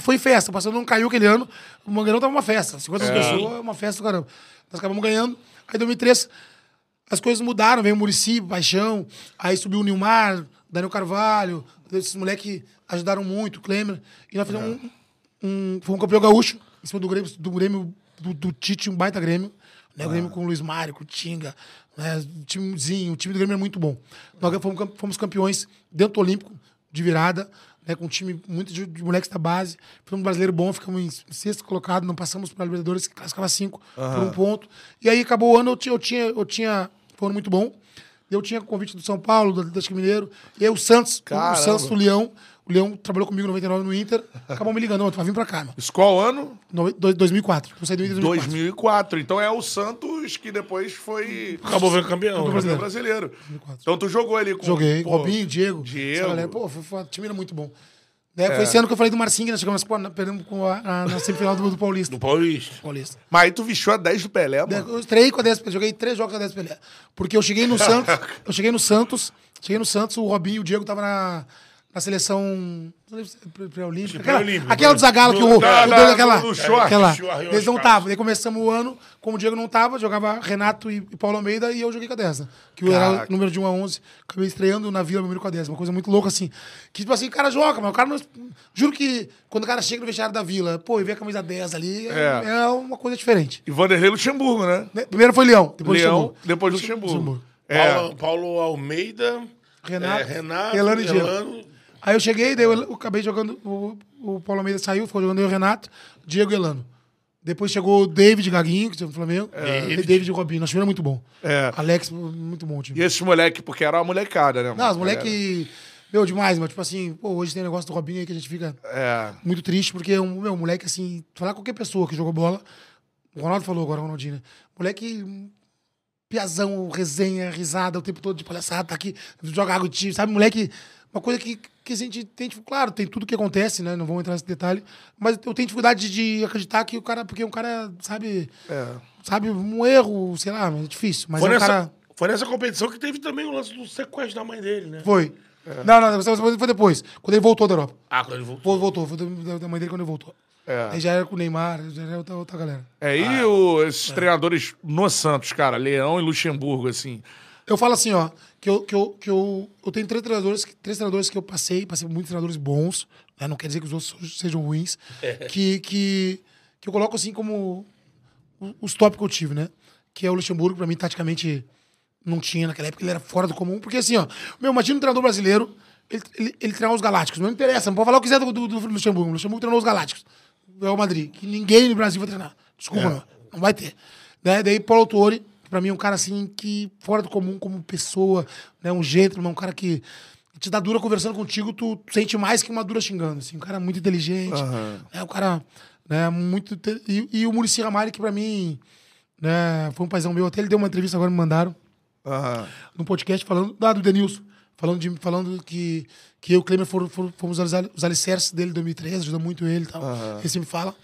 Foi festa. O Paysandu não caiu aquele ano. O Mangueirão tava uma festa. 50 pessoas, é uma festa do caramba. Nós acabamos ganhando. Aí, em 2003, as coisas mudaram. Veio o Murici, Paixão. Aí subiu o Nilmar, Daniel Carvalho. Esses moleques ajudaram muito, o Klemer. E nós fizemos um, um... Foi um campeão gaúcho, em cima do Grêmio, do, Grêmio, do, do Tite, um baita Grêmio. Né? O Grêmio com o Luiz Mário, com o Tinga. Né? O timezinho, o time do Grêmio é muito bom. Nós fomos, fomos campeões dentro do Olímpico, de virada, né? com um time muito de, de moleques da base. Fomos um brasileiro bom, ficamos em sexto colocado, não passamos para a Libertadores, que classificava cinco, por um ponto. E aí acabou o ano, eu tinha, eu tinha, eu tinha foi um ano muito bom. Eu tinha convite do São Paulo, do Atlético Mineiro, e aí o Santos, o- o Caramba. Santos do Leão. O Leão trabalhou comigo em 99 no Inter, acabou me ligando, "Ô, tu vai vir pra cá, meu. Isso qual ano? No- dois- 2004. Eu saí do Inter em 2004. 2004. Então é o Santos que depois foi Acabou vendo campeão. campeão brasileiro. brasileiro. Então tu jogou ali com Joguei. pô, Robinho, Diego. Diego. Pô, foi, foi, o time era muito bom. Né? Foi esse ano que eu falei do Marcinho, que nós chegamos pô, na- perdemos com a, a- na semifinal do, do Paulista. Do Paulista. Paulista. Mas aí tu vestiu a 10 do Pelé, mano. Eu estreiei com a 10 Pelé, joguei três jogos com a 10 Pelé. Porque eu cheguei no Santos, eu cheguei no Santos, cheguei no Santos, o Robinho e o Diego estavam na, na seleção não lembro se é pré- pré-olímpica. Aquela, pré-olímpica, aquela do Zagallo que o, o, Da- da- deu aquela, do short. aquela. Short, Eles não estavam. Daí começamos o ano, como o Diego não tava, jogava Renato e, e Paulo Almeida e eu joguei com a 10. né? Que eu era Caraca. o número de 1 a 11. Acabei estreando na Vila número com a 10. Uma coisa muito louca assim. Que tipo assim, o cara joga, mas o cara não. Juro que quando o cara chega no vestiário da Vila, pô, e vê a camisa 10 ali, é, É. é uma coisa diferente. E Vanderlei Luxemburgo, né? Né? Primeiro foi Leão, depois Leão, Luxemburgo. depois Luxemburgo. Luxemburgo. É. Paulo, Paulo Almeida. Renato, é, Renato Elano e Diego. Elano. Aí eu cheguei, daí eu, eu acabei jogando. O, o Paulo Almeida saiu, ficou jogando eu o Renato, Diego e Elano. Depois chegou o David Gaguinho, que tem no Flamengo. E David e Robinho. Nosso time era muito bom. É. Alex, muito bom o time. E esses moleque, porque era uma molecada, né? mano? Não, os moleques. Meu, demais, mas tipo assim, pô, hoje tem um negócio do Robinho aí que a gente fica É. muito triste, porque um, meu, moleque, assim, falar qualquer pessoa que jogou bola. O Ronaldo falou agora, Ronaldinho, né? Moleque. Piazão, resenha, risada o tempo todo de palhaçada, tá aqui, joga água de time, sabe? Moleque. Uma coisa que, que a gente tem, tipo, claro, tem tudo que acontece, né? Não vamos entrar nesse detalhe. Mas eu tenho dificuldade de acreditar que o cara. Porque um cara, sabe. É. Sabe, um erro, sei lá, é difícil. Mas Foi, é um nessa, cara. foi nessa competição que teve também o lance do sequestro da mãe dele, né? Foi. Não, não, não, foi depois. Quando ele voltou da Europa. Ah, quando ele voltou. Vol- Voltou, foi da- mãe dele quando ele voltou. É. Aí já era com o Neymar, já era outra, outra galera. É, e o- esses treinadores no Santos, cara, Leão e Luxemburgo, assim. Eu falo assim, ó, que eu, que eu, que eu, eu tenho três treinadores, que- três treinadores que eu passei, passei por muitos treinadores bons, né? Não quer dizer que os outros sejam ruins, que, que, que eu coloco assim como os top que eu tive, né? Que é o Luxemburgo, pra mim, taticamente, não tinha naquela época, ele era fora do comum, porque assim, ó, meu, imagina um treinador brasileiro, ele, ele, ele treinar os Galácticos, não interessa, não pode falar o que quiser do, do, do Luxemburgo, o Luxemburgo treinou os Galácticos, é o Madrid, que ninguém no Brasil vai treinar, desculpa, meu, não vai ter. Né? Daí Paulo Autori, que pra mim é um cara assim, que fora do comum como pessoa, né? um gentleman, um cara que te dá dura conversando contigo, tu sente mais que uma dura xingando, assim, um cara muito inteligente, né? um cara né, muito... E, e o Muricy Ramalho, que pra mim né, foi um paizão meu, até ele deu uma entrevista agora, me mandaram, num podcast falando ah, do Denilson, falando, de, falando que, que eu e o Klemer foram, foram- fomos os os alicerces dele em 2013, ajudou muito ele e tal. Ele sempre fala.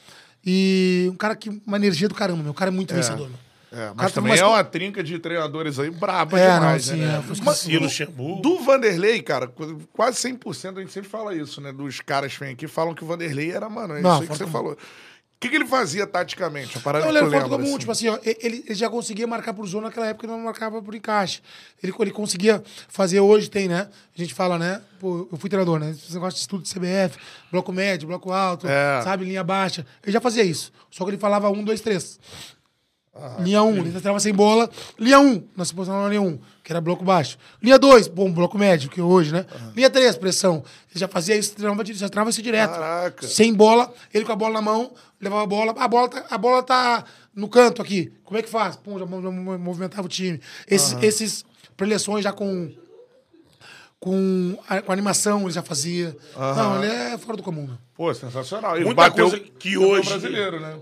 E um cara que, uma energia do caramba, meu. O cara é muito vencedor, meu. É, mas também umas é uma trinca de treinadores aí braba É, demais, não, sim, né? é, foi Mas E Luxemburgo. do Vanderlei, cara, quase 100% a gente sempre fala isso, né? Dos caras que vêm aqui falam que o Vanderlei era, mano, é Não, isso aí que você falou. O que, que ele fazia taticamente? A parada Não, ele era lembra, comum, assim. tipo assim, ó, ele, ele já conseguia marcar por zona naquela época, não marcava por encaixe. Ele, ele conseguia fazer hoje, tem, né? A gente fala, né? Pô, eu fui treinador, né? Esse negócio de estudo de CBF, bloco médio, bloco alto, É. sabe? Linha baixa. Ele já fazia isso. Só que ele falava um, dois, três. Linha 1, um, ele treinava sem bola. Linha 1, um, nós posicionamos na linha 1, um, que era bloco baixo. Linha 2, bom, bloco médio, que é hoje, né? Linha 3, pressão. Ele já fazia isso, treinava, já treinava isso direto. Caraca. Sem bola, ele com a bola na mão, levava a bola. A bola tá, a bola tá no canto aqui. Como é que faz? Pum, já, mo- já mo- movimentava o time. Esses, esses preleções já com, com, a, com animação ele já fazia. Não, ele é fora do comum, meu. Pô, sensacional. E Muita bateu coisa que hoje- brasileiro, né?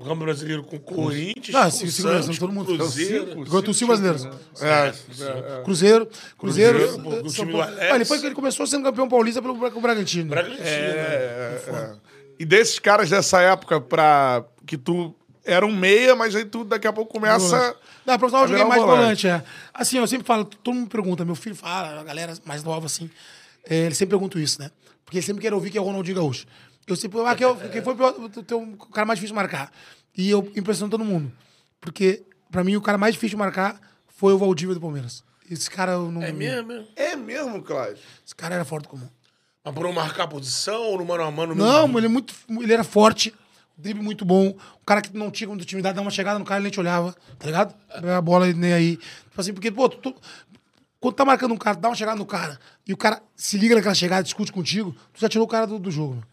O Brasileiro com Corinthians, Ah, sim, sim, Santos, todo mundo. Cruzeiro. Igual tu, cinco brasileiros. É, Cruzeiro, Cruzeiro. Cruzeiro, pô, do time do. Alex. Ah, depois que ele começou sendo campeão paulista pelo Bragantino. Bragantino. É, é. E desses caras dessa época, pra, que tu era um meia, mas aí tu daqui a pouco começa. Não, profissional eu joguei mais um volante, é. Assim, eu sempre falo, todo mundo me pergunta, meu filho fala, a galera mais nova, assim, é, eles sempre perguntam isso, né? Porque eles sempre querem ouvir que é o Ronaldinho Gaúcho. Eu sempre, ah, quem, é quem foi o teu- o cara mais difícil de marcar? E eu impressiono todo mundo. Porque, pra mim, o cara mais difícil de marcar foi o Valdívia do Palmeiras. Esse cara eu não. É mesmo, é. É mesmo, Cláudio. Esse cara era fora do comum. Mas por não marcar a posição ou no mano a mano? Não, ele, é muito, ele era forte, drible muito bom. Um cara que não tinha como intimidade, dá uma chegada no cara, ele nem te olhava, tá ligado? A bola nem aí. Tipo assim, porque, pô, tu, tu- quando tá marcando um cara, dá uma chegada no cara, e o cara se liga naquela chegada, discute contigo, tu já tirou o cara do, do jogo. mano.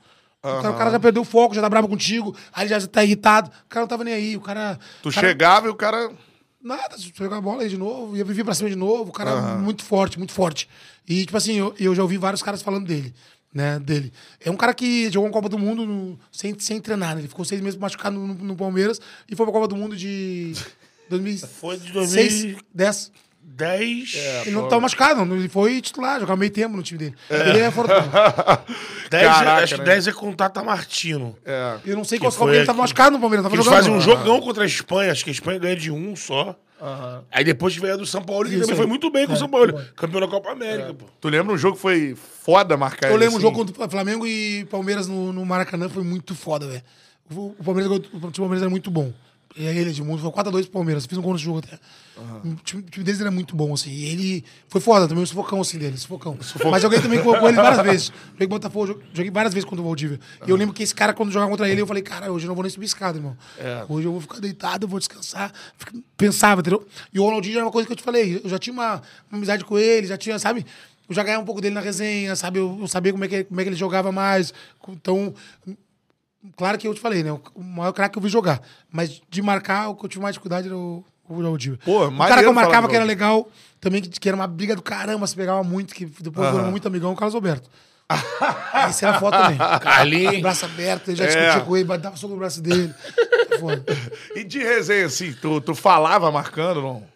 O, cara, o cara já perdeu o foco, já tá bravo contigo, aí já tá irritado. O cara não tava nem aí, o cara. Tu o cara- chegava e o cara. Nada, pegar a bola aí de novo, ia viver pra cima de novo, o cara é muito forte, muito forte. E, tipo assim, eu, eu já ouvi vários caras falando dele, né, dele. É um cara que jogou uma Copa do Mundo no- sem, sem treinar, né? Ele ficou seis meses machucado no, no Palmeiras e foi pra Copa do Mundo de 2006, Foi de 2010. 10. É, Ele não tava machucado, não. ele foi titular, jogava meio tempo no time dele. Ele é fora do comum. 10 Caraca, acho que né? 10 é com o Tata Martino. É. Eu não sei Que qual foi Copa ele aqui. tava machucado no Palmeiras, tava Eles jogando. fazem um jogão contra a Espanha, acho que a Espanha ganha de um só. Aí depois veio a do São Paulo, que Isso também aí. foi muito bem com o É, São Paulo. foi. Campeão da Copa América, pô. Tu lembra um jogo que foi foda marcar Eu ele, lembro um assim? jogo contra o Flamengo e Palmeiras no, no Maracanã, foi muito foda, velho. O, o Palmeiras, o time do Palmeiras era muito bom. E aí ele, Edmundo, foi 4x2 pro Palmeiras. Fiz um gol nesse jogo até. O, time, o time deles era muito bom, assim. E ele foi foda também, um sufocão, assim, dele. Sufocão. Mas joguei também com, com ele várias vezes. Joguei o Botafogo, jo- joguei várias vezes contra o Valdívia. E eu lembro que esse cara, quando jogava contra ele, eu falei, cara, hoje eu não vou nem subir escada, irmão. Hoje eu vou ficar deitado, eu vou descansar. Pensava, entendeu? E o Ronaldinho era uma coisa que eu te falei. Eu já tinha uma, uma amizade com ele, já tinha, sabe? Eu já ganhava um pouco dele na resenha, sabe? Eu, eu sabia como é, que, como é que ele jogava mais. Então, Claro que eu te falei, né? O maior craque que eu vi jogar. Mas de marcar, o que eu tive mais dificuldade era o, o. Pô, o cara que eu marcava que era legal, também que, que era uma briga do caramba, se pegava muito, que depois virou muito amigão, o Carlos Alberto. Esse era foto também. Carlinhos. Braço aberto, ele já É. discutia com ele, dava soco no braço dele. Foda. E de resenha, assim, tu, tu falava marcando, não?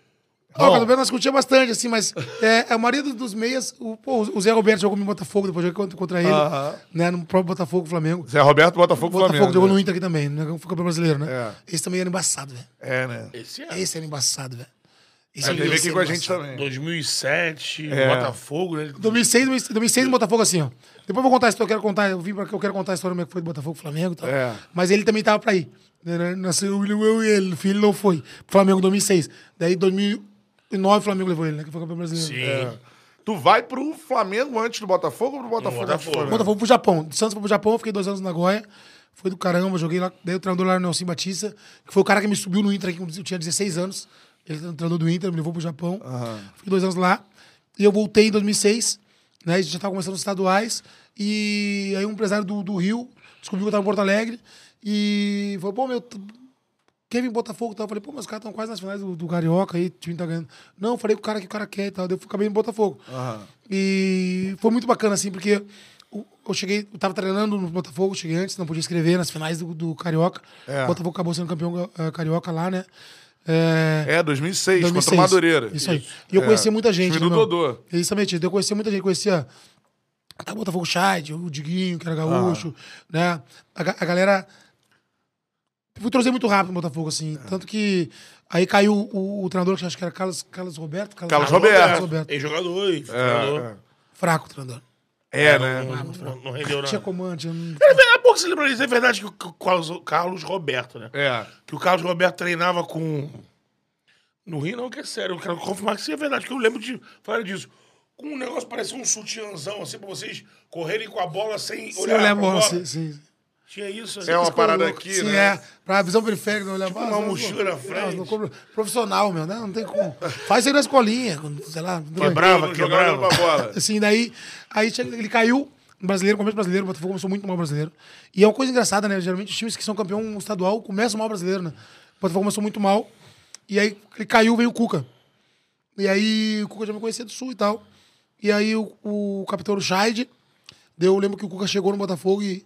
Ó, o Alberto nós discutia bastante, assim, mas é, a maioria dos- meias, o, pô, o Zé Roberto jogou no Botafogo, depois joguei contra, contra ele, Aham. né? No próprio Botafogo, Flamengo. Zé Roberto, Botafogo, Botafogo Flamengo. jogou né? no Inter aqui também, né? Foi campeão brasileiro, né? É. Esse também era embaçado, velho. É, né? Esse é. Esse era embaçado, velho. Esse É, era- teve aqui era com a gente também. 2007, É. Botafogo, né? 2006, 2006, 2006 no Botafogo, assim, ó. Depois eu vou contar a história, eu quero contar, eu vim pra, eu quero contar a história como é que foi do Botafogo Flamengo e tal. É. Mas ele também tava pra ir. né? Nasceu eu e ele, o filho não foi. Flamengo 2006. Daí 2009 o Flamengo levou ele, né? Que foi campeão brasileiro. Sim. É. Tu vai pro Flamengo antes do Botafogo ou pro Botafogo? Botafogo. antes do Flamengo? Botafogo pro Japão. De Santos pro Japão, eu fiquei dois anos na Goiânia. Foi do caramba, joguei lá. Daí o treinador lá era o Nelson Batista, que foi o cara que me subiu no Inter aqui, quando eu tinha 16 anos. Ele era o treinador do Inter, me levou pro Japão. Fiquei dois anos lá. E eu voltei em 2006, né? A gente já tava começando os estaduais. E aí um empresário do, do Rio descobriu que eu tava em Porto Alegre. E falou, pô, meu, em Botafogo tal? Eu falei, pô, mas os caras estão quase nas finais do, do Carioca aí, o time tá ganhando. Não, falei com o cara que o cara quer e tal. Eu acabei em Botafogo. E foi muito bacana, assim, porque eu cheguei, eu tava treinando no Botafogo, cheguei antes, não podia escrever nas finais do, do Carioca. É. O Botafogo acabou sendo campeão eh, carioca lá, né? É, É, 2006, 2006. contra o Madureira. Isso aí. E eu É. conhecia muita gente. Time do né, meu? Dodô. Exatamente. Eu conhecia muita gente. Conhecia até o Botafogo Chad, o Diguinho, que era gaúcho, né? A, a galera... Fui trazer muito rápido no Botafogo, assim. Tanto que aí caiu o, o treinador, que acho que era Carlos, Carlos Roberto. Carlos Roberto. Carlos Roberto. Ex-jogador, É, ex-jogador. Fraco o treinador. é. É, né? Não, não rendeu Tinha nada. comando, tinha... É verdade, pouco você lembra disso. É verdade que o Carlos, Carlos Roberto, né? É. Que o Carlos Roberto treinava com. No Rio, não, que é sério. Eu quero confirmar que isso é verdade, que eu lembro de falar disso. Com um negócio parecia um sutiãzão, assim, pra vocês correrem com a bola sem Sim, olhar pra bola. sim, sim. Tinha isso. É uma parada louco. aqui, Sim, né? é. Pra visão periférica, não olhar Tipo uma mochila na Não, frente. não compro- profissional, meu, né? Não tem como. Faz isso aí na escolinha, sei lá. Quebrava, Jogando quebrava. pra bola. Assim, daí, aí ele caiu, no brasileiro, começo brasileiro, o Botafogo começou muito mal brasileiro. E é uma coisa engraçada, né? Geralmente os times que são campeão estadual começam mal brasileiro, né? O Botafogo começou muito mal. E aí ele caiu, veio o Cuca. E aí o Cuca já me conhecia do Sul e tal. E aí o, o capitão Scheid. Daí eu lembro que o Cuca chegou no Botafogo e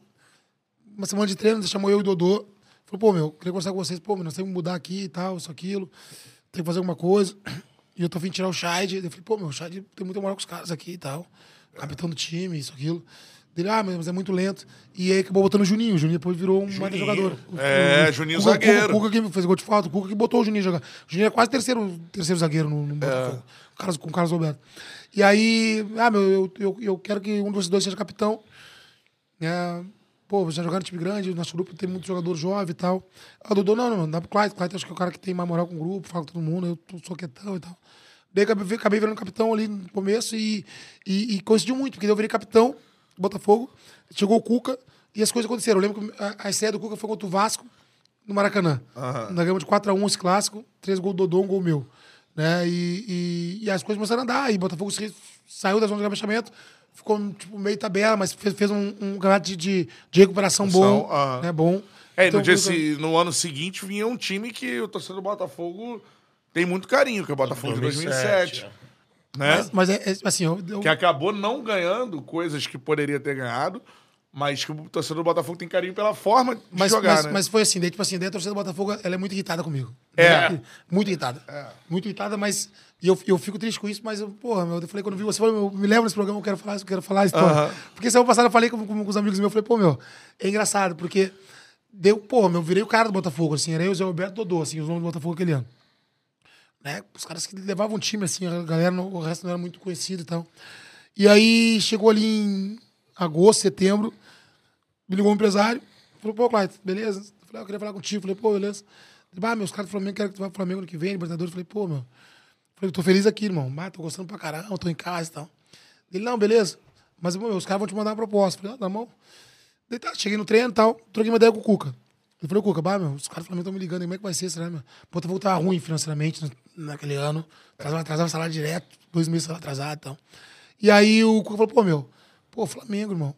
uma semana de treino, chamou eu e o Dodô. Falou, pô, meu, queria conversar com vocês. Pô, meu, nós temos que mudar aqui e tal, isso, aquilo. Tem que fazer alguma coisa. E eu tô de tirar o. Daí Eu falei, pô, meu, o Scheid tem muita moral com os caras aqui e tal. Capitão do time, isso, aquilo. Dele, ah, mas é muito lento. E aí acabou botando o Juninho. O Juninho depois virou um baita jogador. O- É, o- Juninho Cuca- zagueiro. Cuca, Cuca que fez gol de falta, o Cuca que botou o Juninho jogar. O Juninho é quase terceiro, terceiro zagueiro no, no Botafogo. O Carlos, com o Carlos Roberto. E aí, ah, meu, eu, eu, eu quero que um de vocês dois seja capitão. É, pô, já jogaram time grande, o nosso grupo tem muito jogador jovem e tal. Ah, o Dodô, não, não, dá pro Clyde. Clyde acho que é o cara que tem mais moral com o grupo, fala com todo mundo, eu sou quietão e tal. Daí acabei, acabei virando capitão ali no começo e, e, e coincidiu muito, porque eu virei capitão do Botafogo, chegou o Cuca e as coisas aconteceram. Eu lembro que a, a estreia do Cuca foi contra o Vasco no Maracanã. Nós ganhamos de 4x1 esse clássico, três gols do Dodô, um gol meu. Né? E, e, e as coisas começaram a andar, e o Botafogo saiu da zona de rebaixamento, ficou tipo, meio tabela, mas fez, fez um, um campeonato de, de, de recuperação bom. aham. Né? bom. É, e Então, no, dia, se- no ano seguinte vinha um time que o torcedor do Botafogo tem muito carinho, que é o Botafogo de 2007. né? Mas, mas é, é, assim, eu, eu- Que acabou não ganhando coisas que poderia ter ganhado, mas que o torcedor do Botafogo tem carinho pela forma de mas, jogar, mas, né? mas foi assim, daí, tipo assim, daí a torcida do Botafogo ela é muito irritada comigo. É. Muito irritada. Muito irritada, mas. E eu, eu fico triste com isso, mas, eu, porra, meu, eu falei quando vi você, eu me leva nesse programa, eu quero falar isso, eu quero falar isso. Aham. Porque semana passada eu falei com, com, com os amigos meus, eu falei, pô, meu, é engraçado, porque deu, pô, meu, eu virei o cara do Botafogo, assim, era eu, o Zé Roberto Dodô, assim, os nomes do Botafogo aquele ano. Né? Os caras que levavam o time, assim, a galera, o resto não era muito conhecido e tal. E aí chegou ali em agosto, setembro, me ligou um empresário, falou, pô, Clyde, beleza? Eu falei, ah, eu queria falar contigo. Falei, pô, beleza. Ele, ah, meus caras do Flamengo querem que tu vá pro Flamengo ano que vem, Libertadores. Eu falei, pô, meu. Falei, tô feliz aqui, irmão. Ah, tô gostando pra caramba, tô em casa e tal. Ele, não, beleza. Mas, meu, os caras vão te mandar uma proposta. Eu falei, ah, tá bom. Daí tá, cheguei no treino e tal, troquei uma ideia com o Cuca. Ele falou, Cuca, bah, meu, os caras do Flamengo estão me ligando como é que vai ser, será, meu? O Botafogo tava ruim financeiramente na- naquele ano, atrasava, atrasava salário direto, dois meses atrasado e tal. E aí o Cuca falou, pô, meu, pô, Flamengo, irmão,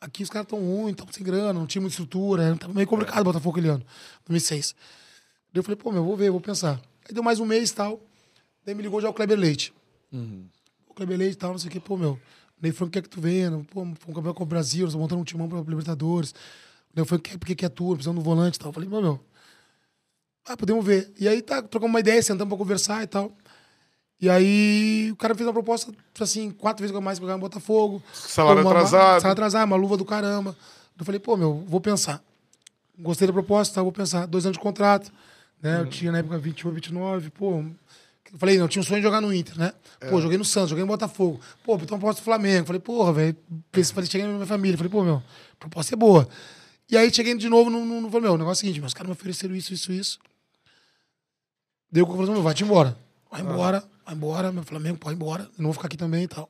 aqui os caras estão ruins, estão sem grana, não tinha muita estrutura, tava meio complicado o Botafogo aquele ano, 2006. Daí eu falei, pô, meu, vou ver, vou pensar. Aí deu mais um mês e tal, daí me ligou já o Kleber Leite. O Kleber Leite e tal, não sei o que, pô, meu, Ney Franco quer que tu venha, pô, foi um campeão com o Brasil, nós montando um timão pra Libertadores. Ney Franco quer porque quer tu, precisando do volante e tal. Eu falei, pô, meu, ah, podemos ver. E aí tá, trocamos uma ideia, sentamos pra conversar e tal. E aí o cara fez uma proposta, tipo assim, quatro vezes mais pra ganhar no Botafogo. Salário uma- atrasado. Salário atrasado, uma luva do caramba. Eu falei, pô, meu, vou pensar. Gostei da proposta, tá, vou pensar. Dois anos de contrato, né? Eu tinha na época 28, 29, pô. Eu falei, não, eu tinha um sonho de jogar no Inter, né? Pô, joguei no Santos, joguei no Botafogo. Pô, então proposta do Flamengo. Falei, porra, velho. Cheguei na minha família. Falei, pô, meu, proposta é boa. E aí cheguei de novo no. no, no falei, meu, o negócio é o seguinte, meus caras me ofereceram isso, isso, isso. Deu o que eu falei, meu, vai-te embora. Vai embora, vai embora, meu Flamengo, pode ir embora. Eu não vou ficar aqui também e tal.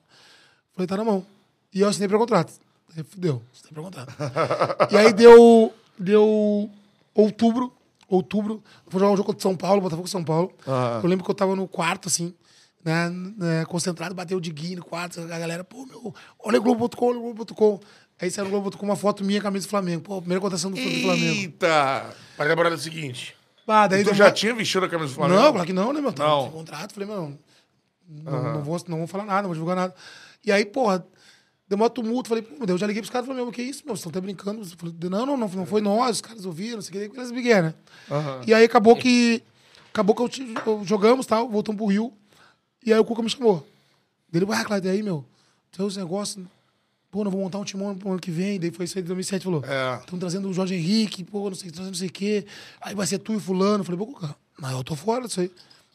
Falei, tá na mão. E eu assinei pré-contrato. Aí Fudeu, assinei pré-contrato. e aí deu, deu outubro, outubro, fui jogar um jogo contra São Paulo, Botafogo São Paulo. Eu lembro que eu tava no quarto, assim, né, né, concentrado, bateu o Diguinho no quarto, a galera, pô, meu, olha o Globo.com, olha o Globo.com. Aí saiu no Globo.com uma foto minha, camisa do Flamengo. Pô, primeira cotação do, do Flamengo. Eita! Mas a temporada seguinte. Ah, daí Tu deu já tinha vestido a camisa do Flamengo? Não, claro que não, né, meu? Tava Não. sem contrato. Falei, meu, não, não, vou, não vou falar nada, não vou divulgar nada. E aí, porra, deu uma tumulto. Falei, pô, meu Deus, eu já liguei pros caras e falei, meu, que isso, meu? Vocês estão até brincando. Falei, não, não, não, não foi nós, os caras ouviram, não sei o que, eles brigueram, né? E aí acabou que. Acabou que eu, eu jogamos tal, voltamos pro Rio. E aí o Cuca me chamou. Ele, ué, Cláudio, aí, meu? Tem os negócios. Pô, não vou montar um timão pro ano que vem. Daí foi isso aí de 2007. Falou, É. estão trazendo o Jorge Henrique, pô, não sei, trazendo não sei o quê. Aí vai ser tu e fulano. Eu falei, pô, Cuca, mas eu tô fora disso aí.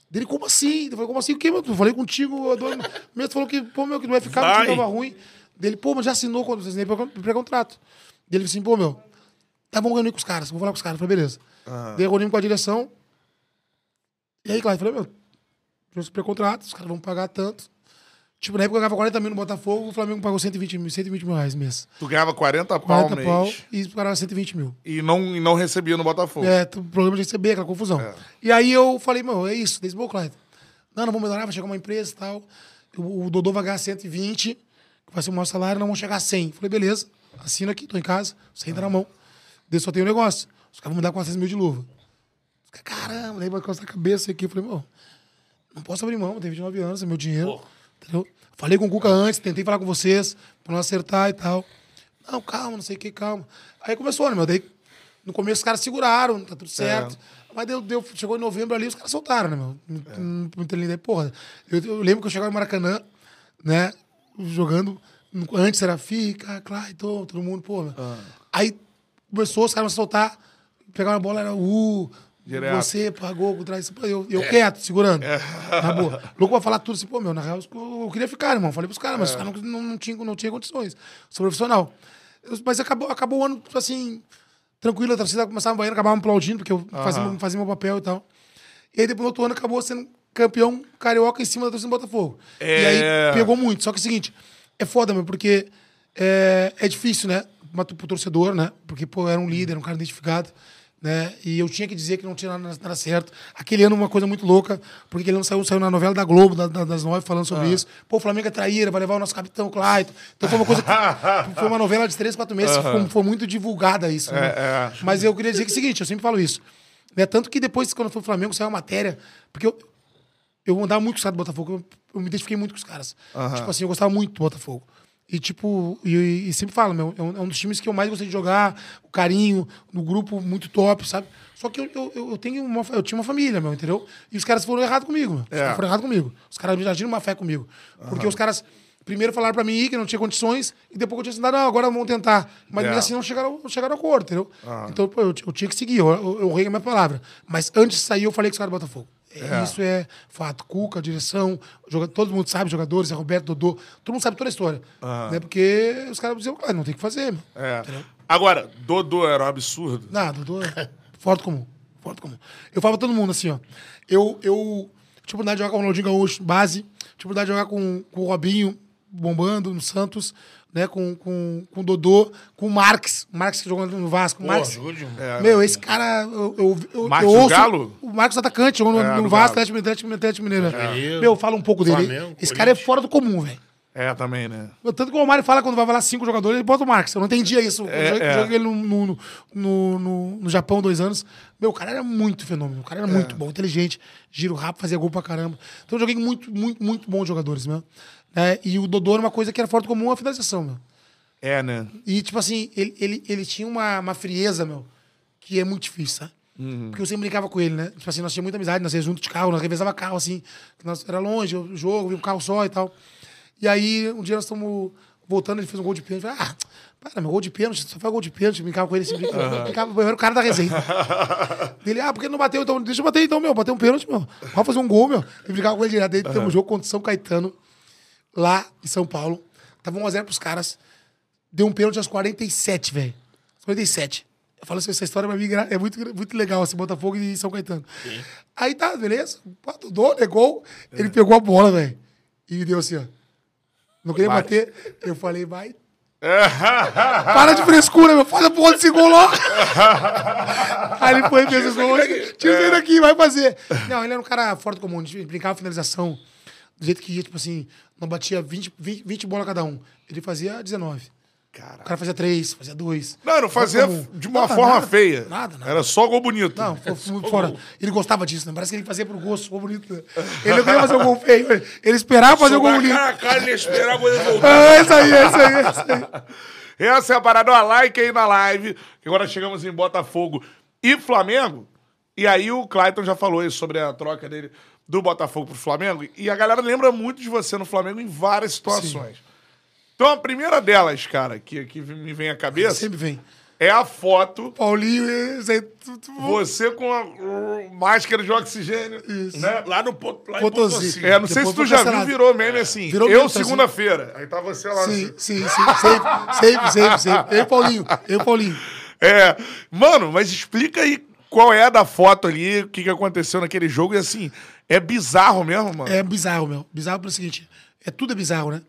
Dele, como assim? Eu falei, como assim? O quê, meu? Eu falei contigo, eu dou... mesmo falou que, pô, meu, que não vai ficar, Vai. que tava ruim. Dele, pô, mas já assinou quando assinei pré- pré-contrato. Dele assim, pô, meu, tá bom reunir com os caras, vou falar com os caras. Eu falei, beleza. Daí reunimos com a direção. E aí, claro, eu falei, meu, trouxe pré-contrato, os caras vão pagar tanto. Tipo, na época eu ganhava 40 mil no Botafogo, o Flamengo pagou 120 mil, 120 mil reais mês. Tu ganhava 40 pau 40 mês pau e pagava 120 mil. e não, e não recebia no Botafogo. É, t- problema de receber, aquela confusão. É. E aí eu falei, meu, é isso, desse bom, Clyde. Não, não vou melhorar, vai chegar uma empresa e tal. O, o Dodô vai ganhar 120, que vai ser o maior salário, não vão chegar a 100. Falei, beleza, assina aqui, tô em casa, você entra na mão. Daí só tem um negócio. Os caras vão me dar 400 mil de luva. Caramba, daí vai costar a cabeça aqui. Eu falei, meu, não posso abrir mão, eu tenho 29 anos, é meu dinheiro. Entendeu? Falei com o Cuca antes, tentei falar com vocês pra não acertar e tal. Não, calma, não sei o que, calma. Aí começou, né, meu? Daí, no começo os caras seguraram, tá tudo certo. Mas deu, deu, chegou em novembro ali, os caras soltaram, né, meu? Muito, muito lindo. Aí, porra, eu, eu lembro que eu chegava em Maracanã, né, jogando. Antes era Fica, Clayton, todo mundo, pô. meu. Aí começou, os caras a soltar, pegaram a bola, era uh, Direto. você pagou, trás, pô, eu, eu quieto, segurando. Na boa. Louco pra falar tudo assim, pô, meu, na real, eu, eu queria ficar, irmão. Falei pros caras, mas os caras não, não, não, tinham, não tinha condições. Sou profissional. Eu- mas acabou, acabou o ano, tipo assim, tranquilo, a torcida começava banhando, acabava me aplaudindo, porque eu fazia, fazia meu papel e tal. E aí depois no outro ano acabou sendo campeão carioca em cima da torcida do Botafogo. E É. aí pegou muito. Só que é o seguinte, é foda, meu, porque é, é difícil, né? Mas Pro torcedor, né? Porque, pô, era um líder, um cara identificado, né? E eu tinha que dizer que não tinha nada, nada certo. Aquele ano, uma coisa muito louca, porque aquele ano saiu, saiu na novela da Globo, da- da- das nove, falando sobre isso. Pô, o Flamengo é traíra, vai levar o nosso capitão Clayton. Então foi uma coisa que, Foi uma novela de três, quatro meses, foi, foi muito divulgada isso. né? é. Mas eu queria dizer que é o seguinte, eu sempre falo isso. Né? Tanto que depois, quando fui pro Flamengo, saiu uma matéria, porque eu, eu andava muito com os caras do Botafogo, eu, eu me identifiquei muito com os caras. Tipo assim, eu gostava muito do Botafogo. E, tipo, e, e sempre falo, meu, é um, é um dos times que eu mais gostei de jogar, o carinho, no grupo muito top, sabe? Só que eu, eu, eu, tenho uma, eu tinha uma família, meu, entendeu? E os caras foram errados comigo, meu. Os caras foram errados comigo. Os caras me agiram uma fé comigo. Porque os caras primeiro falaram pra mim que não tinha condições, e depois eu tinha assinado, não, agora vamos tentar. Mas É. mesmo assim não chegaram, não chegaram a acordo, entendeu? Então, pô, eu, eu tinha que seguir, eu, eu, eu honrei a minha palavra. Mas antes de sair, eu falei com os caras do Botafogo. É, Isso é fato. Cuca, direção, joga, todo mundo sabe, jogadores, é Roberto, Dodô, todo mundo sabe toda a história. Né? Porque os caras diziam, claro, não tem o que fazer. É. Agora, Dodô era um absurdo. Nada, Dodô é forte comum. Forte comum. Eu falo pra todo mundo assim, ó. Eu, eu tive oportunidade de jogar com o Ronaldinho Gaúcho, base. Tive oportunidade de jogar com, com o Robinho, bombando no Santos, né? Com, com, com o Dodô, com o Marques. O Marques que jogou no Vasco. Pô, Marques. É. Meu, esse cara, eu, eu, eu, Marcos eu ouço. Galo? O Marcos Atacante, jogou no, É, no Vasco. Atlético Atlético- Atlético Mineiro. É. Meu, fala um pouco dele. Flamengo, esse cara é fora do comum, velho. É, também, né? Tanto que o Romário fala quando vai falar cinco jogadores, ele bota o Marcos. Eu não entendia isso. É, eu joguei, é. joguei ele no, no, no, no- no Japão dois anos. Meu, o cara era muito fenômeno. O cara É. era muito bom, inteligente, giro rápido, fazia gol pra caramba. Então eu joguei muito, muito, muito bons jogadores, meu. É, e o Dodô era uma coisa que era fora do comum, a finalização, meu. É, né? E, tipo assim, ele, ele, ele tinha uma, uma frieza, meu, que é muito difícil, sabe? Porque eu sempre brincava com ele, né? Tipo assim, nós tínhamos muita amizade, nós íamos junto de carro, nós revezava carro, assim. Nós, era longe, o jogo, vinha um carro só e tal. E aí, um dia nós estamos voltando, ele fez um gol de pênalti. Falei, ah, para, meu, gol de pênalti, só faz gol de pênalti. Eu brincava com ele assim, brincava, brincava, eu era o cara da resenha. ele, ah, por que não bateu? Então, deixa eu bater então, meu, bater um pênalti, meu. Vamos fazer um gol, meu. Eu brincava com ele direto. Daí teve um jogo contra o São Caetano, lá em São Paulo. Tava 1x0 pros caras. Deu um pênalti aos 47, velho. 47. Eu falo assim, essa história pra mim é muito, muito legal, assim, Botafogo e São Caetano. Aí tá, beleza. Pá, Dodô, negou. Ele pegou a bola, velho. E deu assim, ó. Não queria Vai. bater. Eu falei, vai. Para de frescura, meu. Faz a porra desse gol logo. Aí ele foi e fez o gol. Tira isso aí daqui, vai fazer. Não, ele era um cara fora do comum. A gente brincava finalização do jeito que ia, tipo assim, não batia 20, 20, 20 bolas cada um. Ele fazia 19. O Cara. fazia 3, fazia 2. Não, não fazia de uma forma feia. Nada, nada. Era só gol bonito. Não, foi foi fora. Ele gostava disso, né? Parece que ele fazia pro gosto, gol bonito. né? Ele não queria fazer o gol feio. Ele esperava fazer o gol bonito. cara cara, ele ia esperar a coisa voltar. É isso aí, é isso aí, é isso aí. Essa é a parada. Ó, like aí na live. Que agora chegamos em Botafogo e Flamengo. E aí o Clayton já falou isso sobre a troca dele do Botafogo pro Flamengo. E a galera lembra muito de você no Flamengo em várias situações. Então a primeira delas, cara, que, que me vem à cabeça, Sempre vem. é a foto. Paulinho, tu- Você com a uh, máscara de oxigênio. Isso. Né? Lá no lá Potosí. Potosí. É, não sei se tu já viu, virou meme assim. Virou eu, tá assim. segunda-feira. Aí tá você lá. Sim, assim. sim, sim. Sempre, sempre, sempre, sempre. Eu, Paulinho. Eu, Paulinho. É. Mano, mas explica aí qual é a da foto ali, o que, que aconteceu naquele jogo. E assim, é bizarro mesmo, mano. É bizarro, meu. Bizarro pelo seguinte. É tudo é bizarro, né?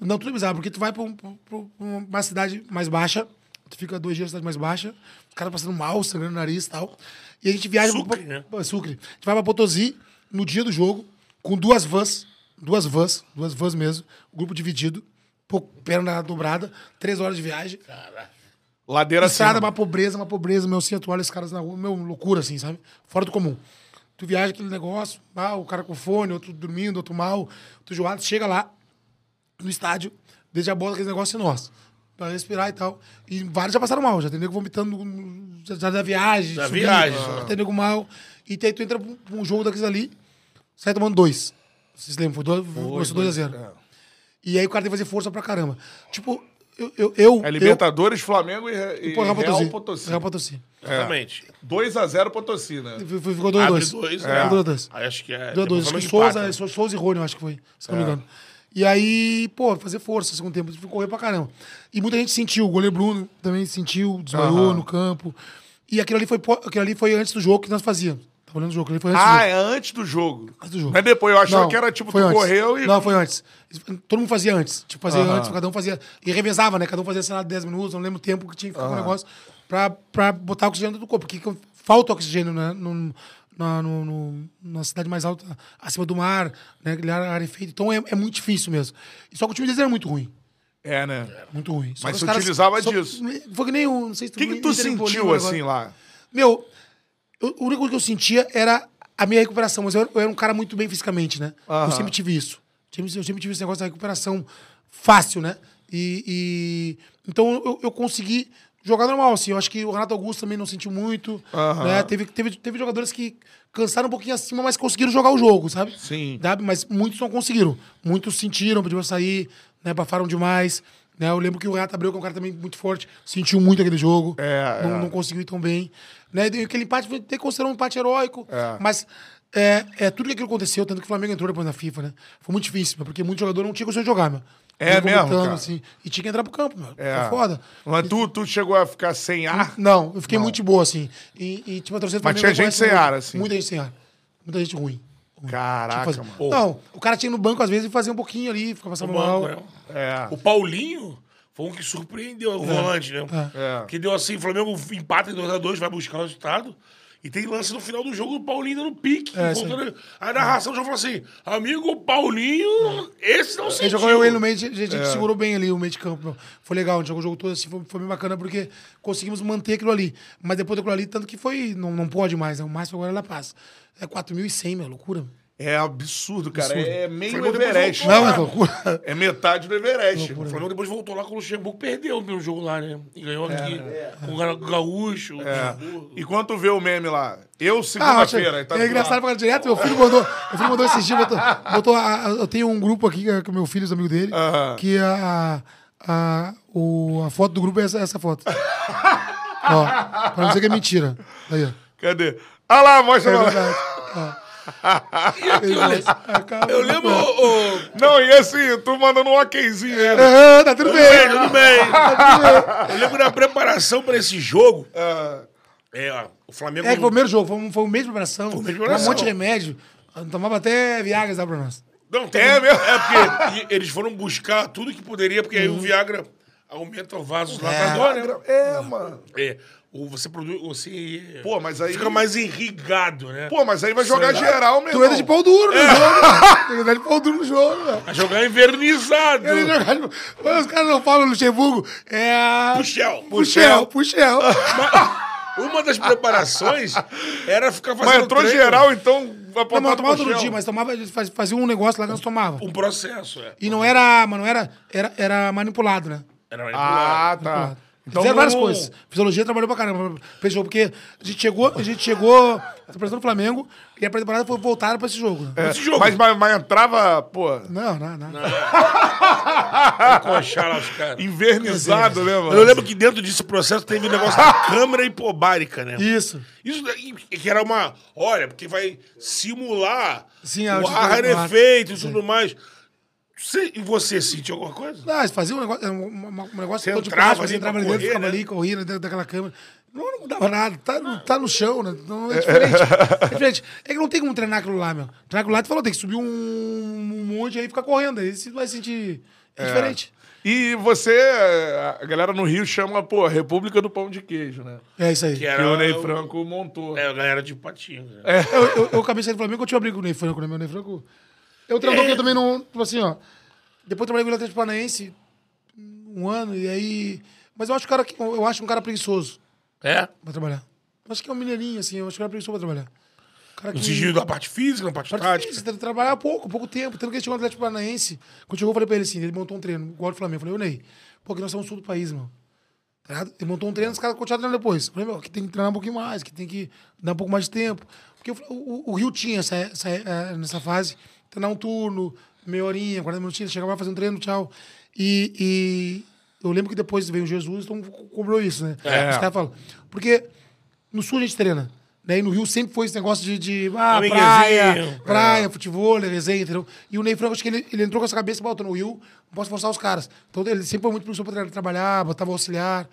Não, tudo é bizarro, porque tu vai pra, um- pra- uma cidade mais baixa, tu fica dois dias na cidade mais baixa, os caras passando mal, sangrando o nariz e tal. E a gente viaja Sucre, pra, né? pra- Sucre. A gente vai pra Potosí no dia do jogo, com duas vans, duas vans, duas vans mesmo, grupo dividido, pô, perna dobrada, três horas de viagem. Ladeira Estrada, acima. uma pobreza, uma pobreza, meu, sem atual, esses caras na rua, meu, loucura, assim, sabe? Fora do comum. Tu viaja aquele negócio, ah, o cara com fone, outro dormindo, outro mal, outro joado, chega lá no estádio, desde a bola aquele negócio é nosso. Pra respirar e tal. E vários já passaram mal, já tem nego vomitando já, já da viagem. Da subindo, viagem, Já ah. tem nego mal. E aí tu entra pra um- pra um jogo daqueles ali, sai tomando dois. Vocês lembram? Foi dois, começou 2 a 0 é. E aí o cara tem que fazer força pra caramba. Tipo, eu. eu, eu É Libertadores, Flamengo e, eu, e pô, Real Potosí. Potosí. Real Potosí. Exatamente. 2x0 Potosí, né? Ficou 2 a Abre 2 dois, É. né? Ficou 2 a 2 Aí acho que é. 2 a 2 depois Acho que Souza, Souza e Rony, eu acho que foi, se É. não me engano. E aí, pô, fazer força segundo tempo, ficou correr pra caramba. E muita gente sentiu, o goleiro Bruno também sentiu, desmaiou Aham. no campo. E aquilo ali, foi, aquilo ali foi antes do jogo que nós fazíamos. Olhando o jogo, ali foi antes do Ah, jogo. é antes do jogo. Antes do jogo. É depois, eu achava Não, que era tipo, tu antes. correu e. Não, foi antes. Todo mundo fazia antes. Tipo, fazia Aham. antes, cada um fazia. E revezava, né? Cada um fazia, sei lá, 10 minutos, não lembro o tempo que tinha que ficar com o negócio, pra, pra botar oxigênio dentro do corpo. Porque falta oxigênio, né? No, na, no- no- na cidade mais alta, acima do mar, né? Ar rarefeito. Então é, é muito difícil mesmo. Só que o time deles era muito ruim. É, né? Muito ruim. Só Mas você utilizava só- disso. Foi que nem o. Não sei se O que, que tu sentiu assim lá? Meu, eu- única coisa que eu sentia era a minha recuperação, mas eu, eu era um cara muito bem fisicamente, né? Aham. Eu sempre tive isso. Sempre- Eu sempre tive esse negócio da recuperação fácil, né? E, e- então eu, eu consegui jogar normal, assim. Eu acho que o Renato Augusto também não sentiu muito. Aham. Né? Teve, teve, teve jogadores que cansaram um pouquinho acima, mas conseguiram jogar o jogo, sabe? Sim. Sabe? Mas muitos não conseguiram. Muitos sentiram, pediram sair, né? Abafaram demais. Né? Eu lembro que o Renato Abreu, que é um cara também muito forte, sentiu muito aquele jogo. É, não, é. não conseguiu ir tão bem. Né? E aquele empate foi até considerado um empate heróico. É. Mas é, é tudo que aquilo aconteceu, tanto que o Flamengo entrou depois na FIFA, né? Foi muito difícil, porque muito jogador não tinha condição de jogar, meu. É mesmo, cara? Assim, e tinha que entrar pro campo, meu. É. Foi foda. Mas tu, tu chegou a ficar sem ar? Não, eu fiquei muito de boa, assim. E, e tipo, a torcida Mas Flamengo tinha gente sem muito. ar, assim. Muita gente sem ar. Muita gente ruim. Caraca, Fazer- mano. Não, o cara tinha no banco, às vezes, e fazia um pouquinho ali, ficava passando mal. Banco, né? É. O Paulinho foi um que surpreendeu o volante, né? É. Que deu assim, o Flamengo empata em 2x2, vai buscar o resultado. E tem lance no final do jogo do Paulinho no pique. É, voltando- a narração já falou assim: amigo, o Paulinho, esse não Ele sentiu. jogou ele no meio, a gente, a gente É. segurou bem ali o meio de campo. Foi legal, a gente jogou o jogo todo assim, foi, foi bem bacana porque conseguimos manter aquilo ali. Mas depois daquilo ali, tanto que foi, não, não pode mais, né? o máximo agora é La Paz. É 4.100, meu, loucura. É absurdo, cara. É meio Flamengo Everest. Não, é loucura. É metade do Everest. O Flamengo depois voltou lá com o Luxemburgo, perdeu o primeiro jogo lá, né? E ganhou É, aqui com o Ga- Gaúcho. É. Luxemburgo. E quando tu vê o meme lá? Eu, Ah, segunda-feira. aí tá é do engraçado falar direto. Meu filho mandou, meu filho mandou esses dias, botou, botou a- a- eu tenho um grupo aqui que é meu filho, os amigos dele, Aham. que a, a, o, a foto do grupo é essa, essa foto. ó, pra não dizer que é mentira. Aí, ó. Cadê? Ah lá, mostra É lá. verdade. ó. Eu lembro. ô, Não, e assim, tu mandando um okzinho ainda. Aham, tá tudo bem. bem, tudo bem. Eu lembro da preparação pra esse jogo. Ah, É, ó, o Flamengo. É que foi o primeiro jogo, foi um, foi mês de preparação. Foi um mês de Tomava preparação. um monte de remédio. Tomava até Viagra lá pra nós. Não, tem- É mesmo? É porque eles foram buscar tudo que poderia, porque aí o Viagra aumenta o vaso latador, né? é, mano. É. O, você produz. Você. Pô, mas aí- Fica mais irrigado, né? Pô, mas aí vai jogar geral, meu Tu irmão. entra de pau duro no jogo. Tu entra de pau duro no jogo, velho. Vai jogar invernizado. Ele jogar Os caras não falam Luxemburgo. É. Puxel. Puxel, Puxel. Uma das preparações era ficar fazendo. Mas entrou treino, geral, então vai Não, mas tomava todo dia, mas tomava, fazia um negócio lá que nós tomava. Um processo, é. E não era, mas não era, era, era manipulado, né? Era Ah, tá. Manipulado. Então Fizeram várias não- coisas. Fisiologia trabalhou pra caramba. Fechou, porque a gente chegou, a gente chegou, a preparação do Flamengo, e a temporada foi voltada pra esse jogo. Né? É, Esse jogo. Mas, mas, mas entrava, pô, Não, não, não. Encoxar lá os caras. invernizado, né, mano? Eu lembro que dentro desse processo teve o negócio da câmera hipobárica, né? Isso. Isso daí, que era uma. Olha, porque vai simular Sim, o ar. efeito e tudo mais. Você, e você sentiu alguma coisa? Não, eles faziam um negócio, um, um- um negócio Você todo de entrava plástico, entrava ali dentro, ficava né? ali, corria dentro daquela câmera. Não, não mudava nada. Tá no, tá no chão, né? Não, é diferente. É diferente. É que não tem como treinar aquilo lá, meu. Treinar aquilo lá, tu falou, tem que subir um, um monte aí e ficar correndo. Aí você vai sentir. É, diferente. E você, a galera no Rio chama, pô, República do Pão de Queijo, né? É isso aí. Que Que era o Ney Franco montou. É, a galera de patinho. Né? Eu, eu, eu acabei saindo do Flamengo, eu tinha briga com o Ney Franco, né? Meu Ney Franco. Eu treinador que também não. Tipo assim, ó. Depois trabalhei com o Atlético Paranaense um ano, e aí. Mas eu acho, o cara, que- eu acho um cara preguiçoso É? pra trabalhar. Eu acho que é um mineirinho, assim, eu acho que é um cara preguiçoso pra trabalhar. Cara No que- sentido da parte física, na parte Parte tática. física, trabalhar pouco, pouco tempo. Tanto que ele chegou no Atlético Paranaense. Quando chegou, eu falei pra ele assim: ele montou um treino, igual do Flamengo. Eu falei, ô Ney, pô, que nós somos sul do país, mano. Tá? Ele montou um treino, os caras continuaram treinando depois. Eu falei, meu, que tem que treinar um pouquinho mais, que tem que dar um pouco mais de tempo. Porque o, o- o Rio tinha essa, essa, eh, nessa fase, treinar um turno, meia horinha, 40 minutinhos, chegava lá, fazer um treino, tchau. E, e eu lembro que depois veio o Jesus, então cobrou isso, né? É. Os caras falam. Porque no sul a gente treina. Né? E no Rio sempre foi esse negócio de, de ah, praia, praia, futebol, resenha, entendeu? E o Ney Franco, acho que ele, ele entrou com essa cabeça, bota no Rio, não posso forçar os caras. Então ele sempre foi muito professor pra tra- trabalhar, botava o auxiliar.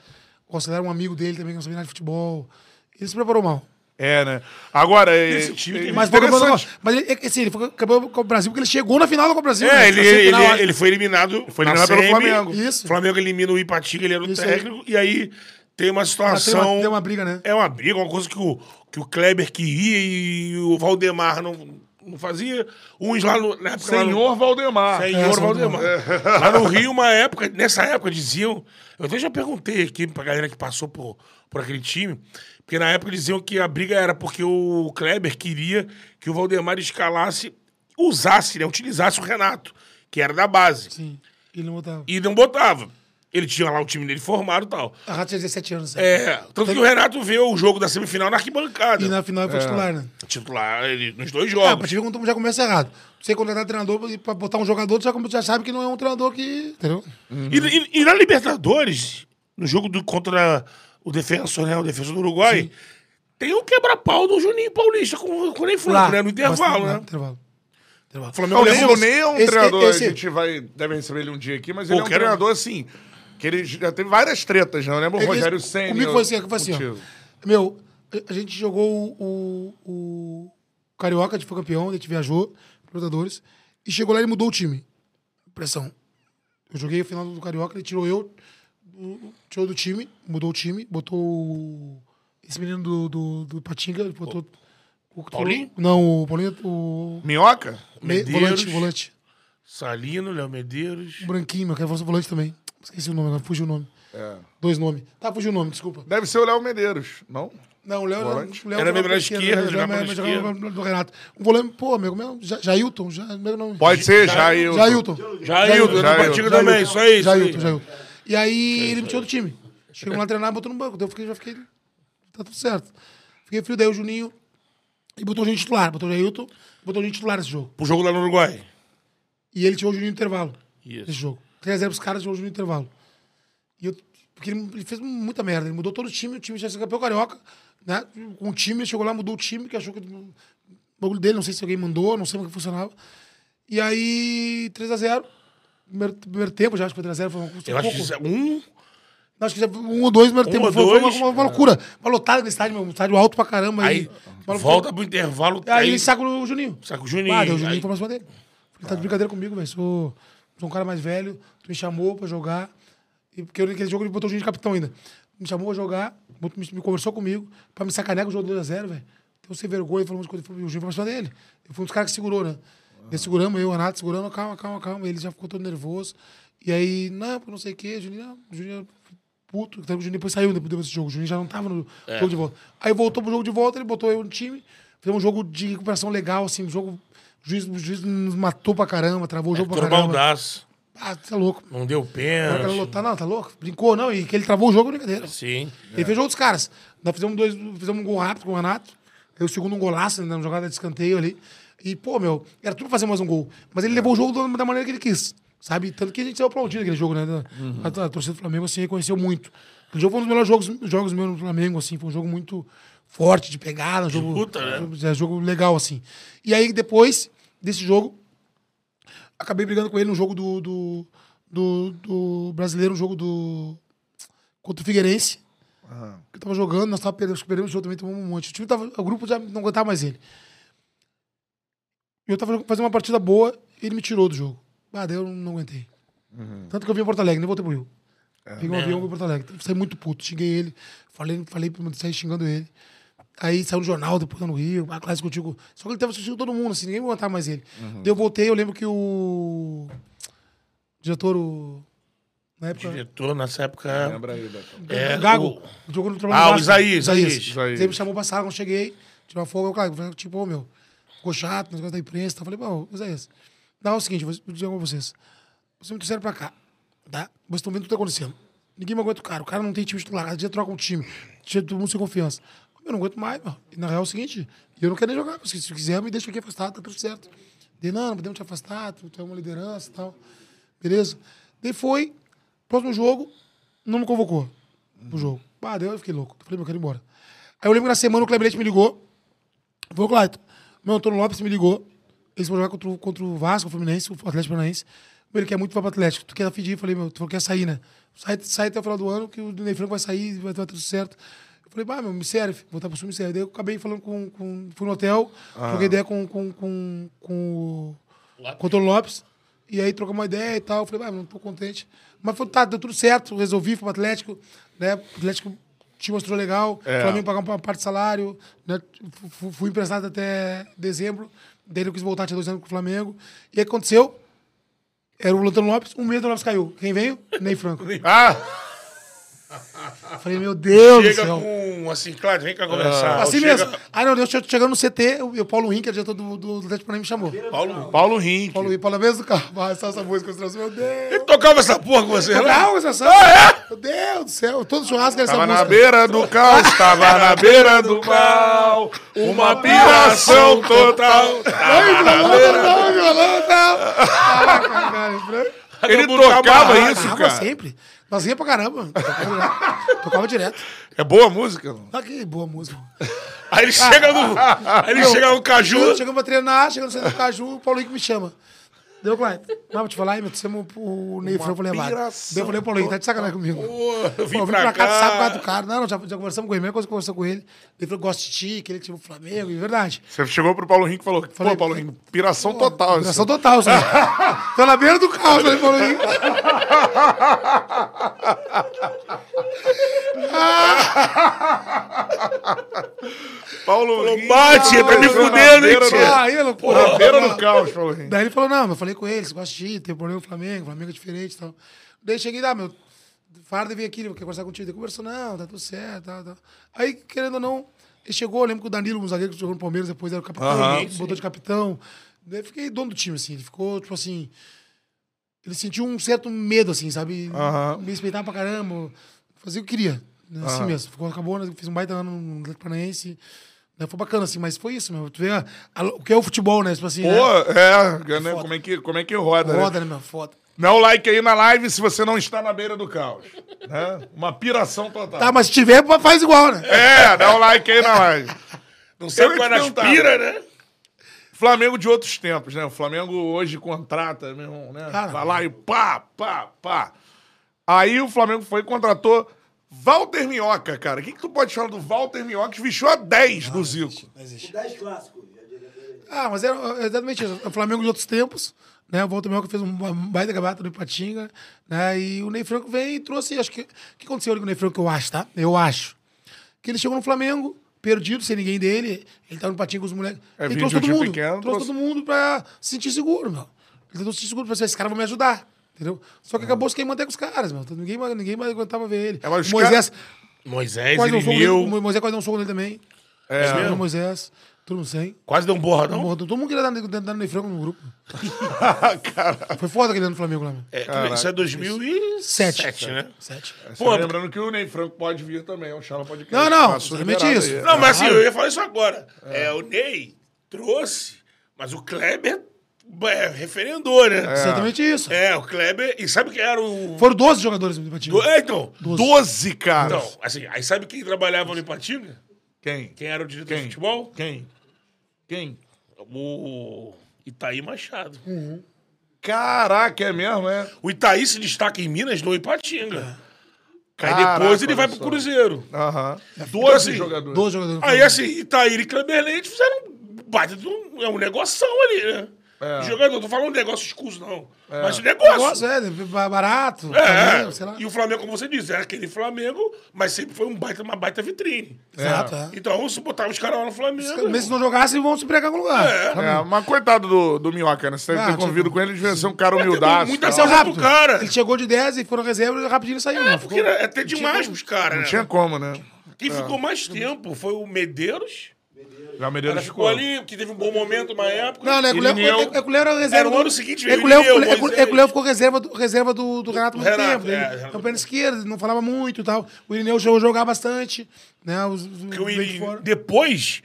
O auxiliar era um amigo dele também, que não sabia nada de futebol. Ele se preparou mal. É, né? Agora, é, Esse time tem- é Mas, foi campeão da interessante. Mas ele, é, assim, ele foi campeão com o Brasil porque ele chegou na final da Copa do Brasil. É, né? ele, ele, acho. ele foi eliminado. Foi na eliminado pelo. Flamengo. Isso. O Flamengo elimina o Ipatinga, ele era o Isso aí. técnico. E aí tem uma Ah, tem, situação. uma, tem uma briga, né? É uma briga, uma coisa que o, que o Kleber queria e o Valdemar não, não fazia. Uns lá no, na época. lá no- Senhor Valdemar. Senhor É, Valdemar. Lá no Rio, uma época, nessa época diziam. Eu até já perguntei aqui pra galera que passou por, por aquele time, porque na época diziam que a briga era porque o Kleber queria que o Valdemar escalasse, usasse, né, utilizasse o Renato, que era da base. Sim. Ele não botava. E não botava. Ele tinha lá o time dele formado e tal. A Rato tinha 17 anos. né? É, tanto que o Renato vê o jogo da semifinal na arquibancada. E na final ele foi titular, né? Titular ele, nos dois É, jogos. pra te ver como já começa errado. Você contratar treinador e pra botar um jogador, tu já, já sabe que não é um treinador que. Entendeu? E, e- e na Libertadores, no jogo do, contra o defensor, né? O defensor do Uruguai, tem o quebra-pau do Juninho Paulista com, com o Ney Franco, né? No intervalo, né? Intervalo. Intervalo. Flamengo O Ney, levou- o Ney é um esse- treinador, esse- a gente vai, deve receber ele um dia aqui, mas Pô, ele é um quero- treinador assim, que ele já teve várias tretas, né? Eu lembro o É Rogério Senna. Comigo foi assim, foi assim, ó. Meu, a gente jogou o, o, Carioca, a gente foi campeão, a gente viajou, Libertadores, e chegou lá e ele mudou o time. Pressão. Eu joguei o final do Carioca, ele tirou eu, tirou do time, mudou o time, botou o- esse menino do, do, do Patinga, ele botou... O, Paulinho? Não, o Paulinho, o... Minhoca? Me, Medeiros. volante, volante. Salino, Léo Medeiros. O branquinho, meu, quero falar volante também. Esqueci o nome, fugiu o nome. É. Dois nomes. Tá, fugiu o nome, desculpa. Deve ser o Léo Medeiros, não? Não, o Léo Volante? o Léo Era meio jogava pela pela esquerda, né? jogava pela esquerda. jogava do Renato. Um volante, pô, amigo meu, Ja- Jailton, Ja- meu nome. Pode ser, Jailton. Jailton. Jailton. Patinga também, isso aí, isso aí. Jailton, Jailton. E aí ele me tirou do time. Chegou lá treinar, botou no banco. Daí eu fiquei, já fiquei. Tá tudo certo. Fiquei frio, daí o Juninho. E botou o Juninho titular. Botou o Jailton, botou Juninho titular nesse jogo. Pro jogo lá no Uruguai. E ele tirou o Juninho no intervalo. Isso. Nesse jogo. 3x0 pros caras, tirou o Juninho no intervalo. E eu, porque ele, ele fez muita merda. Ele mudou todo o time, o time já se campeão carioca. Né? Com o time, chegou lá, mudou o time, que achou que. O bagulho dele, não sei se alguém mandou, não sei como que funcionava. E aí, 3x0. Primeiro, primeiro tempo, já acho que foi 3x0. Foi um, Eu acho que é um. Não, acho que um ou dois primeiro Um tempo. ou Foi, foi uma, uma, uma loucura. Uma lotada no estádio, meu, um estádio alto pra caramba. Aí uma volta pro intervalo. Aí ele saca o Juninho. Saca o Juninho. Ah, deu o Juninho Aí- foi pra cima dele. Ele tá de brincadeira comigo, velho. Sou, sou um cara mais velho, tu me chamou pra jogar. E porque eu, naquele jogo ele botou o Juninho de capitão ainda. Me chamou pra jogar, me, me conversou comigo, pra me sacanear com o jogo 2x0, velho. Então, sem vergonha, falou umas coisas, o Juninho foi pra cima dele. Eu fui um dos caras que segurou, né? Ele seguramos, eu, o Renato, segurando, calma, calma, calma. Ele já ficou todo nervoso. E aí, não, porque não sei o quê, Juninho, não, Juninho puto. O Juninho depois saiu depois desse jogo. O Juninho já não tava no jogo de volta. Aí voltou pro jogo de volta, ele botou eu no time. Fizemos um jogo de recuperação legal, assim, um jogo. O juiz, o juiz nos matou pra caramba, travou o jogo pra Todo caramba. baldaço. Ah, você é louco. Não deu O cara pênalti. lotar, não, tá louco? Brincou, não, e que ele travou o jogo, brincadeira. Sim. Ele fez outros caras. Nós fizemos, dois, fizemos um gol rápido com o Renato. O segundo um golaço, né, na jogada de escanteio ali. E, pô, meu, era tudo pra fazer mais um gol. Mas ele levou o jogo da maneira que ele quis. Sabe? Tanto que a gente saiu aplaudindo aquele jogo, né? A, a torcida do Flamengo, assim, reconheceu muito. Aquele jogo foi um dos melhores jogos, jogos meus no Flamengo, assim. Foi um jogo muito forte, de pegada. Um jogo, luta, né? é, jogo legal, assim. E aí, depois desse jogo, acabei brigando com ele no jogo do, do, do, do brasileiro, um jogo do. contra o Figueirense. Que eu tava jogando, nós tava perdendo, perdemos o jogo também, tomamos um monte. O time tava. O grupo já não aguentava mais ele. E eu tava fazendo uma partida boa e ele me tirou do jogo. Ah, daí eu não aguentei. Tanto que eu vim em Porto Alegre, nem voltei pro Rio. Peguei um avião e vim em Porto Alegre. Saí muito puto, xinguei ele, falei, falei pra saí xingando ele. Aí saiu no jornal, depois no Rio, a classe contigo. Só que ele tava assistindo todo mundo, assim, ninguém aguentava mais ele. Daí eu voltei, eu lembro que o diretor, o... na época. Diretor nessa época. Lembra aí, Beto. É, Gago, o- jogou no trabalho Ah, do o Vasco. Isaías, Isaías. Isaías. Ele me chamou pra sala quando eu cheguei. tirar folga. Eu, falei, tipo, ô, meu, ficou chato, negócio da imprensa. Tá? Falei, bom, Isaías, dá o seguinte, vou dizer com vocês. Vocês me trouxeram pra cá, tá? Vocês estão vendo tudo que tá acontecendo. Ninguém me aguenta o cara. O cara não tem time titular. Cada dia troca um time. Dia todo mundo sem confiança. Eu não aguento mais, meu. E na real é o seguinte, eu não quero nem jogar. Se, se quiser, me deixa aqui afastado, tá tudo certo. Dei, não, não podemos te afastar, tu, tu é uma liderança e tal. Beleza? Daí foi, próximo jogo, não me convocou pro jogo. Ah, daí eu fiquei louco. Falei, meu, eu quero ir embora. Aí eu lembro que na semana o Kleber me ligou. Falou, Clayton, meu Antônio Lopes me ligou. Eles vão jogar contra, o- contra o Vasco, o Fluminense, o Atlético Paranaense. Ele quer muito ir pro Atlético. Tu quer pedir? Falei, meu, tu falou que quer sair, né? Sai, sai até o final do ano, que o Ney Franco vai sair, vai dar tudo certo. Eu falei, bah, meu, me serve, voltar pro sul me serve. Daí eu acabei falando com. com fui no hotel, troquei ideia com, com, com, com o com o Antônio Lopes. E aí trocamos uma ideia e tal. Eu falei, ah, não tô contente. Mas foi, tá, deu tudo certo, resolvi, fui pro Atlético, né? O Atlético te mostrou legal, É. o Flamengo pagou uma parte de salário, né? Fu- fu- Fui emprestado até dezembro, daí eu quis voltar, tinha dois anos com o Flamengo. E aí aconteceu, era o Antônio Lopes, um mês o Lopes caiu. Quem veio? Ney Franco. Ah, Falei, meu Deus do Chega céu. com, assim, claro, vem cá conversar. Assim Chega- mesmo. Aí não, eu che- chegando no CT, o, o Paulo Rinck, diretor do, do Atlético Paranaense, me chamou. Paulo. Paulo Rink. Paulo Rinck, Paulo mesmo do carro. Vai, só essa música, eu trouxe, meu Deus. Ele tocava essa porra com você, né? Não, essa só. Meu Deus do céu. Todo churrasco era essa Tava na música. beira do caos, tava na beira do mal. Uma piração total. Não. Caraca, cara. Franco. Ele tocava isso, Tocava cara. sempre. Nós ia pra caramba. Tocava direto. Tocava direto. É boa a música? não? Ah, que boa música. Aí ele chega no. Aí ele chega no caju. Chegando pra treinar, chegando no centro do Caju, o Paulo Henrique me chama. Deu, Clyde. Não, vou te falar aí, meu, temos o Ney Franco levar. piração Daí eu falei, Paulo Henrique, tá de sacanagem comigo. Pô, vim Pô, pra pra cá, tu sabe por causa cá. do cara. Não, não, já, já conversamos com ele, mesma coisa que conversou com ele. Ele falou, gosto de ti, que ele tinha o Flamengo, e verdade. Você chegou pro Paulo Rink e falou: Falei, Pô, Paulo Rink, piração total. Operação assim. total, sabe? Tô na beira do caos, né, Paulo Henrique? Paulo Rink. Bate, tá me fudendo, hein, do- Ah, aí, loucura. Na beira do caos, Paulo Rink. Daí ele falou, não, eu falei com ele, você gosta de ti, tem problema com o Flamengo, o Flamengo é diferente e tal. Daí cheguei lá, meu, Farda veio aqui, ele quer conversar contigo. Ele conversou, não, tá tudo certo, tal, tal. Aí, querendo ou não, ele chegou, eu lembro que o Danilo, um zagueiro que jogou no Palmeiras, depois era o capitão, ele botou de capitão. Daí eu fiquei dono do time, assim, ele ficou, tipo assim, ele sentiu um certo medo, assim, sabe? Aham. Me respeitava pra caramba, fazia o que queria, né? assim mesmo. Ficou, acabou, né? fiz um baita ano no Atlético Paranaense, né? foi bacana, assim, mas foi isso, meu. Tu vê a- a- o que é o futebol, né? Tipo assim, né? Pô, é, né, como, é que, como é que roda, né? Roda, né, meu? Foda. Dá o like aí na live se você não está na beira do caos. Né? Uma piração total. Tá, mas se tiver, faz igual, né? É, dá o like aí na live. Não sei qual te é perguntar. pira, né? Flamengo de outros tempos, né? O Flamengo hoje contrata, meu irmão, né? Vai lá e pá, pá, pá. Aí o Flamengo foi e contratou Walter Minhoca, cara. O que, que tu pode falar do Walter Minhoca que vestiu a 10 do Zico? Não existe. 10 clássicos. Ah, mas era exatamente isso. O Flamengo de outros tempos, né? O Walter Melco fez um baita gabata no Ipatinga, né? E o Ney Franco veio e trouxe, acho que... O que aconteceu ali com o Ney Franco, eu acho, tá? Eu acho. Que ele chegou no Flamengo, perdido, sem ninguém dele. Ele tava no Ipatinga com os moleques. É, ele trouxe todo mundo. pequeno, trouxe trouxe- todo mundo pra se sentir seguro, meu. Ele tentou se sentir seguro, pra dizer, esse cara vai me ajudar. Entendeu? Só que acabou se queimando até com os caras, meu. Ninguém, mais- ninguém mais aguentava ver ele. É, mas os o Moisés, Moisés, quase deu um soco nele, o Moisés quase deu um soco nele também. É. O Moisés, todo mundo sem. Quase deu um borradão. Morra, todo mundo queria dar, dar, dar no Ney Franco no grupo. Foi foda aquele ano no Flamengo lá, meu. É, tudo- isso é 2007, Sete. né? Sete. Só Pô, lembrando que o Ney Franco pode vir também, é um Chala Podcast. Não, não, liberado isso. aí. Não, mas assim, eu ia falar isso agora. É, o Ney trouxe, mas o Kleber é, referendou, né? Exatamente isso. É, o Kleber. E sabe quem era o. Foram 12 jogadores do Ipatinga. é, então. 12, cara. Então, assim, aí sabe quem trabalhava no Ipatinga? Quem? Quem era o diretor Quem? de futebol? Quem? Quem? O Itaí Machado. Caraca, é mesmo, é? O Itaí se destaca em Minas no Ipatinga. Aí Caraca, depois ele vai pro. Cruzeiro. Aham. Então, 12 assim, jogadores. 12 jogadores. do Aí assim, Itaí e Kleber Leite fizeram um baita de um, é um negoção ali, né? É. Jogador, não tô falando um negócio escuso, não. Mas um negócio. Negócio, é, barato. É, Flamengo, sei lá. e o Flamengo, como você disse, era aquele Flamengo, mas sempre foi um baita, uma baita vitrine. Exato, é. Então, se botar os caras lá no Flamengo. Mesmo se não jogassem, vão se pregar em algum lugar. É. É, mas coitado do, do Minhoca, né? Você deve Ah, ter tipo, convido com ele, ele devia ser um cara humildaço. é Não, rápido. cara. Ele chegou de 10 e foram reserva e rapidinho ele saiu. É, né? porque Ficou- era até demais pros caras, Não né? tinha como, né? Quem ficou mais tempo foi o Medeiros Medeiros Ela ficou ali, porque teve um bom momento uma época. Não, não, é que o Léo- Irineu- é- é que o Léo era reserva. Era no do- ano seguinte, é veio que o Léo- Irineu, é que o- Moisés. é que o Léo ficou reserva do, reserva do, do Renato há muito Renato, tempo. é, Ele, Renato. é um perna esquerda, não falava muito e tal. O Irineu chegou a jogar bastante. Né, os, os, de Irineu, fora. depois,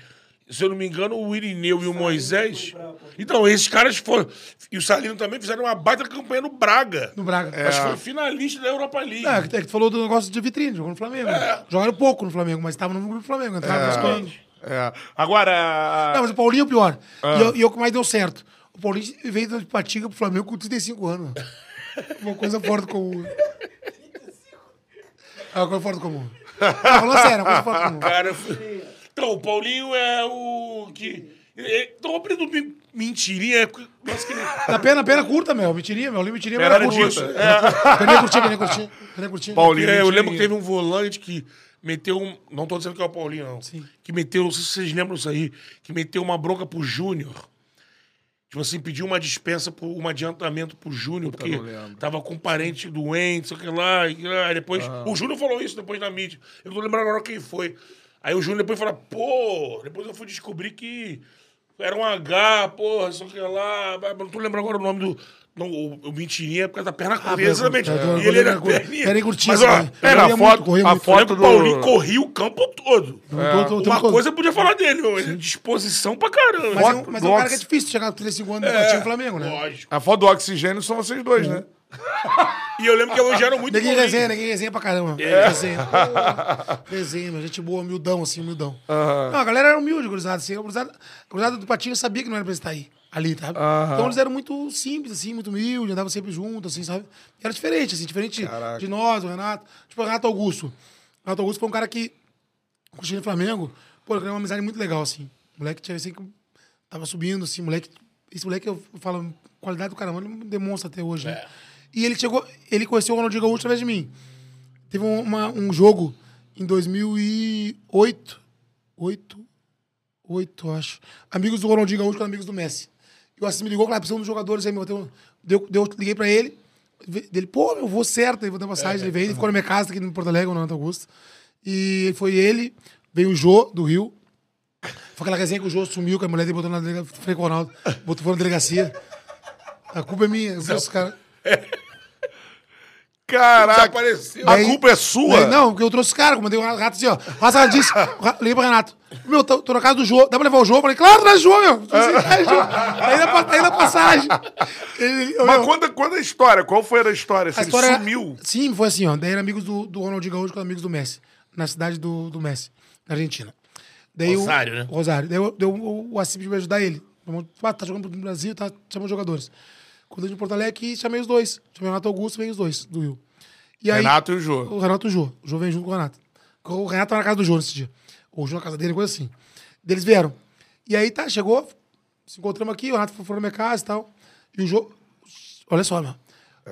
se eu não me engano, o Irineu e o Moisés. Então, esses caras foram. E o Salino também fizeram uma baita campanha no Braga. No Braga. Acho que foi finalista da Europa League. É, que, é que tu falou do negócio de vitrine, jogou no Flamengo. né? Jogaram pouco no Flamengo, mas estavam no grupo do Flamengo, entravam é. É. Agora. Não, mas o Paulinho é o pior. E, eu- e é o que mais deu certo. O Paulinho veio da Patiga pro Flamengo com 35 anos. Uma coisa fora do comum. É uma coisa fora do comum. Falando sério, é uma coisa fora do comum. Cara, então, o Paulinho é o que. é- Então, o apelido do mentirinha é. Nossa, que ele- Da pena, pena curta, meu. Mentirinha, meu. Mentirinha, pena curta. Pena curtinha, pena curtinha. Paulinho. É, eu lembro que teve um volante que meteu um. Não tô dizendo que é o Paulinho, não. Sim. Que meteu, não sei se vocês lembram isso aí, que meteu uma bronca pro Júnior. Tipo assim, pediu uma dispensa, por, um adiantamento pro Júnior, porque tava com um parente doente, sei o que lá. E, aí depois. O Júnior falou isso depois na mídia. Eu não tô lembrando agora quem foi. Aí o Júnior depois falou, pô, depois eu fui descobrir que era um H, porra, sei o que lá. Não tô lembrando agora o nome do. Não, o, o mentirinha é por causa da perna curta, perna exatamente. curta. É, E ele era perninha. Perna curtinha, Mas, ó, assim, É, na corria foto, muito, a foto do... Paulinho corria o campo todo. Tô- tô- tô- Uma tô- coisa eu podia falar dele, meu. Ele é disposição pra caramba. Mas, é um, mas é um cara que é difícil chegar com 35 anos no Patinho Flamengo, né? Lógico. A foto do oxigênio são vocês dois, né? E eu lembro que elogiaram muito Neguinho resenha, neguinho resenha pra caramba. Resenha. Porra, Resenha, meu, gente boa, humildão, assim, humildão. Não, a galera era humilde, gurizada, assim. A gurizada, a gurizada do Patinho sabia que não era pra eles estar aí, ali, tá? Então eles eram muito simples, assim, muito humildes, andavam sempre juntos, assim, sabe? Era diferente, assim, diferente de nós, o Renato. Tipo, o Renato Augusto. O Renato Augusto foi um cara que, com o Flamengo, pô, ele criou uma amizade muito legal, assim. O moleque tinha, assim, que tava subindo, assim, moleque... Esse moleque, eu falo, qualidade do caramba, ele demonstra até hoje, né? E ele chegou, ele conheceu o Ronaldinho Gaúcho através de mim. Teve um, uma- um jogo em 2008. 8? 8, acho. Amigos do Ronaldinho Gaúcho com amigos do Messi. E o Assis me ligou, claro, precisamos dos jogadores aí, meu. Deu, deu, deu, liguei pra ele. Dele, pô, meu, vou certo, aí vou dar passagem. ele veio, ele ficou na minha casa aqui no Porto Alegre, no Renato Augusto. E foi ele, veio o Jô, do Rio. Foi aquela resenha que o Jô sumiu, que a mulher dele botou na delegacia, Frei Ronaldo, botou fora na delegacia. A culpa é minha, eu os caras. Caraca. A Aí- culpa é sua? Aí, não, porque eu trouxe os caras, mandei o Renato assim, ó. O Renato disse, o liguei pro Renato. Meu, tô, tô na casa do Jô, dá pra levar o? Eu falei, claro, traz o Jô, meu. Assim, "Traz o Jô." Aí na, aí na passagem. Ele, eu- Mas eu- conta, conta a história. Qual foi a história? Se a ele história era- sumiu. Sim, foi assim, ó. Daí eram amigos do, do Ronaldinho Gaúcho com amigos do Messi. Na cidade do, do Messi, na Argentina. Daí Rosário, o, né? Rosário. Daí eu- deu o, o Assib me ajudar ele. Ah, tá jogando no Brasil, tá chamando jogadores. Quando eu de Porto Alegre, chamei os dois. Chamei o Renato Augusto, veio os dois, do Rio. E aí, Renato e o Jô. O Renato e o Jô. O Jô veio junto com o Renato. O Renato tava na casa do Jô nesse dia. Ou o Jô na casa dele, coisa assim. Eles vieram. E aí, tá, chegou, se encontramos aqui, o Renato foi na minha casa e tal. E o Jô... Olha só, meu.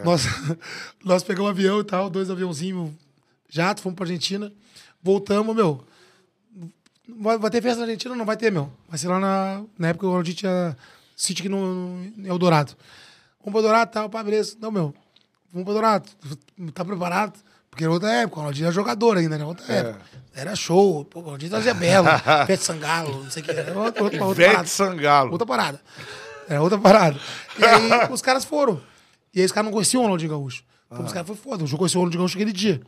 Nós, nós pegamos um avião e tal, dois aviãozinhos, jato, fomos pra Argentina. Voltamos, meu. Vai, vai ter festa na Argentina? Não vai ter, meu. Vai ser lá na, na época onde tinha sítio aqui no, no Eldorado. Vamos pra Eldorado, tal, pá, beleza. Não, meu. Vamos pra Eldorado. Tá preparado? Porque era outra época, o Ronaldinho era jogador ainda, era outra época. Era show, pô, o Ronaldinho trazia Belo, Pet Sangalo, não sei o que. Era outra, outra, outra parada. Sangalo. Outra parada. Era outra parada. E aí os caras foram. E aí os caras não conheciam o Ronaldinho Gaúcho. Então os caras foi foda. O jogo conheceu o Ronaldinho Gaúcho aquele dia.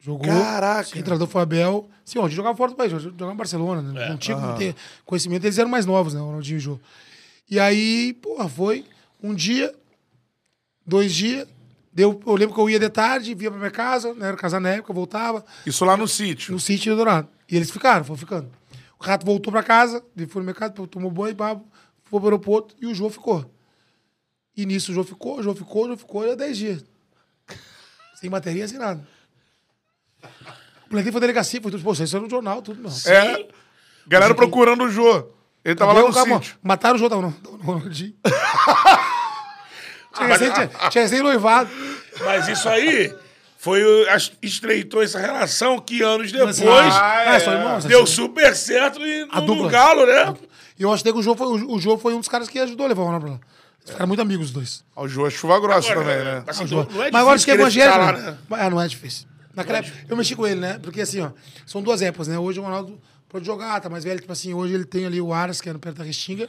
Jogou. Caraca. O treinador foi o Abel. Sim, o Ronaldinho jogava fora do país, jogava em Barcelona. Né? Não tinha como ter conhecimento. Eles eram mais novos, né? O Ronaldinho e o Jô. E aí, porra, foi um dia, dois dias. Deu, eu lembro que eu ia de tarde, via pra minha casa, né? Era casar na época, voltava Isso lá no sítio. no sítio do Dourado. E eles ficaram, foram ficando. O rato voltou pra casa, ele foi no mercado, tomou banho, pá, foi pro aeroporto e o João ficou. E nisso o João ficou, o João ficou, o João ficou, e 10 dias. Sem bateria, sem nada. O moleque foi delegacia, foi tudo, pô, isso aí no jornal, tudo, não. É. Galera procurando o Jô. Ele tava lá Deu no um sítio. Mataram o João, tava no, no. Tinha recém, tinha, tinha recém noivado. Mas isso aí foi estreitou essa relação que anos depois ah, é, deu assim. super certo e A no, dupla. no Galo, né? E eu acho que o João foi, o João foi um dos caras que ajudou a levar o Ronaldo pra lá. Eles ficaram muito amigos os dois. O Jô é chuva grossa Agora, também, né? assim, Ah, não, João. não é Mas agora que é evangélico, ficar lá, né? Ah, não é difícil. Naquela época, eu mexi com ele, né? Porque assim, ó, são duas épocas, né? Hoje o Ronaldo pode jogar, tá mais velho. Tipo assim, hoje ele tem ali o Aras, que é no perto da Restinga.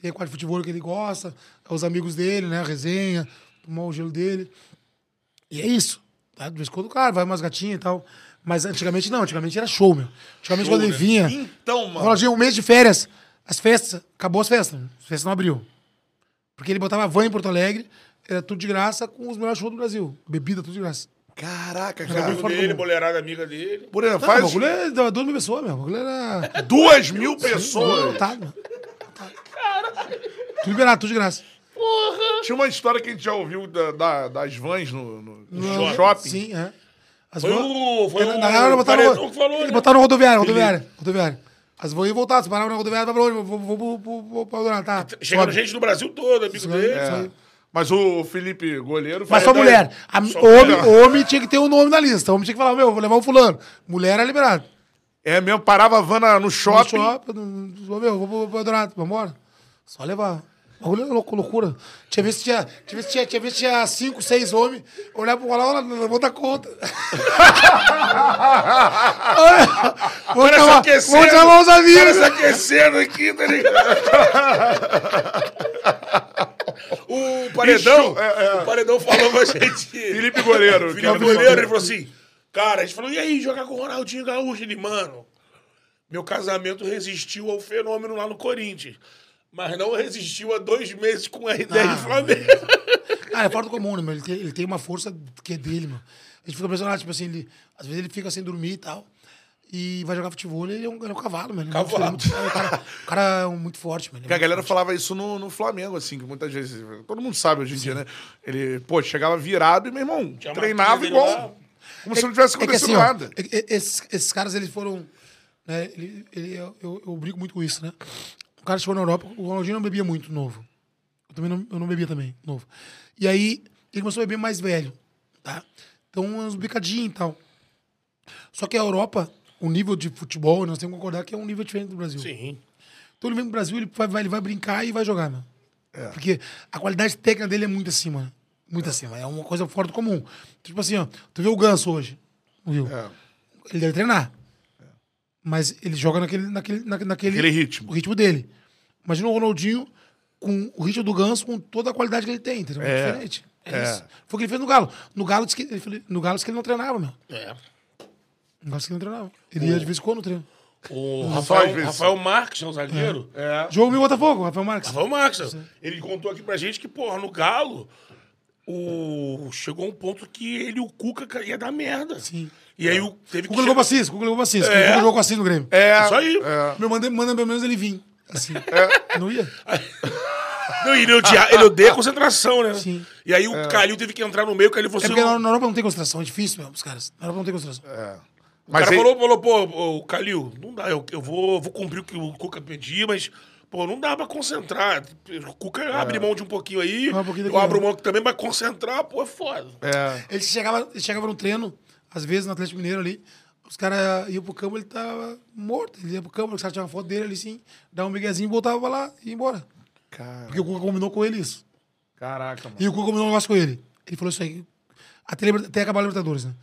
Tem a quadra de futebol que ele gosta. é Os amigos dele, né? A resenha, tomar o gelo dele. E é isso. Tá? De vez em quando, claro, vai umas gatinhas e tal. Mas antigamente não, antigamente era show, meu. Antigamente quando ele vinha. Então, mano. Ronaldinho, um mês de férias, as festas, acabou as festas. As festas não abriu. Porque ele botava van em Porto Alegre, era tudo de graça, com os melhores shows do Brasil. Bebida, tudo de graça. Caraca, Amigo cara. do dele, mulherada amiga dele. Morena, Não, o faz bagulho é dava duas mil pessoas, meu. O bagulho era. duas mil pessoas. Lotado, meu. Tudo liberado, tudo de graça. Tinha uma história que a gente já ouviu da- da- das vans no, no- no shopping. Sim, é. As Foi van- o. Foi na real, ele botaram, no, que falou, né? botaram no rodoviário, rodoviária, rodoviária. As vão ir voltar, se paravam na rodoviária, vai pra onde? Vou, vou, vou, vou, pra Eldorado, tá? Chegando Sobe. gente do Brasil todo, amigo Isso dele. aí. Mas o Felipe Goleiro... Mas só mulher. A- Só homem, mulher. homem tinha que ter um nome na lista. Homem tinha que falar, meu, vou levar o fulano. Mulher é liberado. É mesmo, parava a van na- no No shopping. shopping, no- meu, vou pro- Eldorado, vambora. Só levar. Bagulho é louco, loucura. Tinha visto que tinha, tinha, visto, que tinha, tinha, visto que tinha cinco, seis homens. Olhar pro lá, olha, não vou dar conta. vou Cara, se chamar, aquecendo. vou chamar os Cara, se amigos. aquecendo aqui, tá ligado? o Paredão, Bicho, é, é. o Paredão falou com a gente. Felipe Goleiro. que é Felipe o Goleiro, ele falou assim, cara, a gente falou, e aí, jogar com o Ronaldinho Gaúcho? Ele, mano, meu casamento resistiu ao fenômeno lá no Corinthians. Mas não resistiu a dois meses com o R10 Ah, de Flamengo. Cara, é fora do comum, né, meu? Ele tem, ele tem uma força que é dele, meu. A gente fica impressionado, tipo assim, ele, às vezes ele fica sem dormir e tal. E vai jogar futebol, ele é um, ele é um cavalo, mano. Ele é muito- Cavalo. é muito- o, cara, o cara é um muito forte, mano. É a galera forte. falava isso no, no Flamengo, assim, que muitas vezes. Todo mundo sabe hoje em dia, né? Ele, pô, chegava virado e, meu irmão, Tinha treinava igual. Como se não tivesse É que acontecido assim, ó, nada. é que esses, esses caras, eles foram. Né, ele, ele- eu, eu, eu brigo muito com isso, né? O cara chegou na Europa, o Ronaldinho não bebia muito novo. Eu também não, eu não bebia também, novo. E aí, ele começou a beber mais velho, tá? Então, uns bicadinhos e tal. Só que a Europa, o nível de futebol, nós temos que concordar que é um nível diferente do Brasil. Sim. Então ele vem pro Brasil, ele vai, ele vai brincar e vai jogar, meu. É. Porque a qualidade técnica dele é muito acima. Muito acima. É uma coisa fora do comum. Tipo assim, ó, tu vê o Ganso hoje. Viu? É. Ele deve treinar. Mas ele joga naquele, naquele, naque- naquele Aquele ritmo. o ritmo dele. Imagina o Ronaldinho com o ritmo do Ganso, com toda a qualidade que ele tem, entendeu? É, É. diferente. É, É. isso. Foi o que ele fez no Galo. No Galo, disse que, ele, no Galo disse que ele não treinava, meu. É. No Galo disse que ele não treinava. Ele ia de vez em quando no treino. O Rafael. Rafael Marques, né, o zagueiro. É. Jogo meu Botafogo, Rafael Marques. Rafael Marques. Ele contou aqui pra gente que, porra, no Galo, o... chegou um ponto que ele e o Cuca ca- ia dar merda. Sim. E aí o... teve O que Cuca ligou pra o Cuca ligou pra Assis. É. O Cuca jogou com Assis no Grêmio. É. Isso aí. é. Meu, manda, manda pelo menos ele vir. Assim. Não ia? Não, ele, odia, ele odeia a concentração, né? Sim. E aí o Calil teve que entrar no meio, que ele falou É assim... porque na, o- na Europa não tem concentração, é difícil mesmo, os caras. Na Europa não tem concentração. O Mas cara ele- falou, falou, pô, ô, Calil, não dá, eu, eu vou, vou cumprir o que o Cuca pedir, mas, pô, não dá pra concentrar. O Cuca abre mão de um pouquinho aí, um pouquinho eu abro ó. mão aqui também, mas concentrar, pô, é foda. É. Ele chegava, ele chegava no treino, às vezes no Atlético Mineiro ali, os caras iam pro campo, ele tava morto. Ele ia pro campo, os caras tinham uma foto dele ali assim, dava um miguezinho, voltava pra lá e ia embora. Cara, Porque o Cuca combinou com ele isso. caraca, mano. E o Cuca combinou um negócio com ele. Ele falou isso aí. Até, até acabar a Libertadores, né?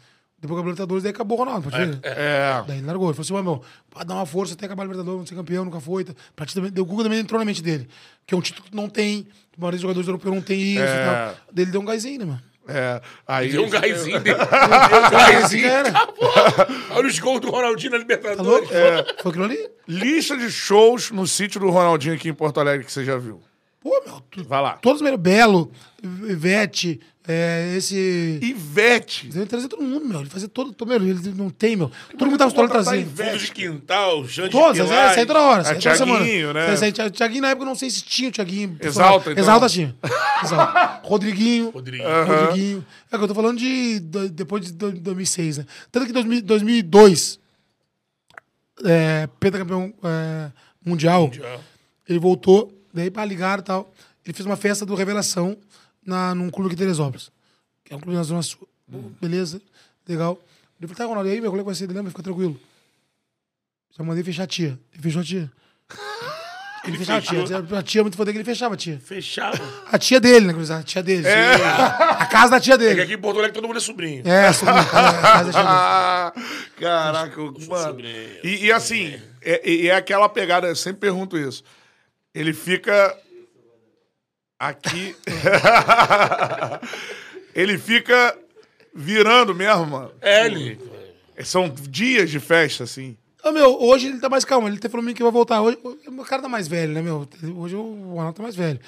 Depois que acabou a Libertadores, daí acabou o Ronaldo. Pode ver? É. Daí ele largou. Ele falou assim, "Ué, meu, pode dar uma força até acabar a Libertadores, não ser campeão, nunca foi. tá? Pra ti também, o Cuca também entrou na mente dele. Que é um título que não tem, a maioria dos jogadores europeus não tem isso É. e tal. Daí ele deu um gásinho, né, mano? É. Aí. Deu um gásinho dele. Deu um já era. Olha os gols do Ronaldinho na Tá Libertadores. louco? Foi aquilo ali? Lista de shows no sítio do Ronaldinho aqui em Porto Alegre que você já viu. Pô, meu, tu- Vai lá. todos meio Belo, Ivete, é, esse. Ivete. Ele trazia todo mundo, meu. Ele fazia todo. todo meu, ele não tem, meu. Todo mundo tava estourando. Ivete. Fundo de quintal, Jande Todas, de é, saía toda hora. Saía toda Thiaguinho, semana. né? Saía- Thiaguinho, Thiaguinho na época eu não sei se tinha o Thiaguinho. Exalta, então. Exalta tinha. Exalta. Rodriguinho. Rodriguinho. Rodriguinho. É que eu tô falando de, do- depois de do- 2006, né? Tanto que em 2000 2002, é, pentacampeão é, mundial, Já. ele voltou, daí pra ligar e tal. Ele fez uma festa do Revelação na, num clube aqui em Teresópolis, que é um clube na Zona Sul. Beleza, legal. Ele falou, tá, Ronaldo, e aí, meu, como é vai ser? Ele, não, mas fica tranquilo. Só mandei fechar a tia. Ele fechou a tia. Ele fechava a tia. A tia é muito foda que ele fechava a tia. Fechava. A tia dele, né, cruzada? A tia dele. A casa da tia É que dele. aqui em Porto Alegre todo mundo é sobrinho. É, sobrinho, a casa- a casa da tia dele. Caraca, mano. sobrinho. E, e assim, é, e é aquela pegada, eu sempre pergunto isso. Ele fica aqui. ele fica virando mesmo, mano. É, ele. São dias de festa, assim. Ô, meu, hoje ele tá mais calmo. Ele até falou pra mim que vai voltar. Hoje, o cara tá mais velho, né, meu? Hoje o Ronaldo tá mais velho.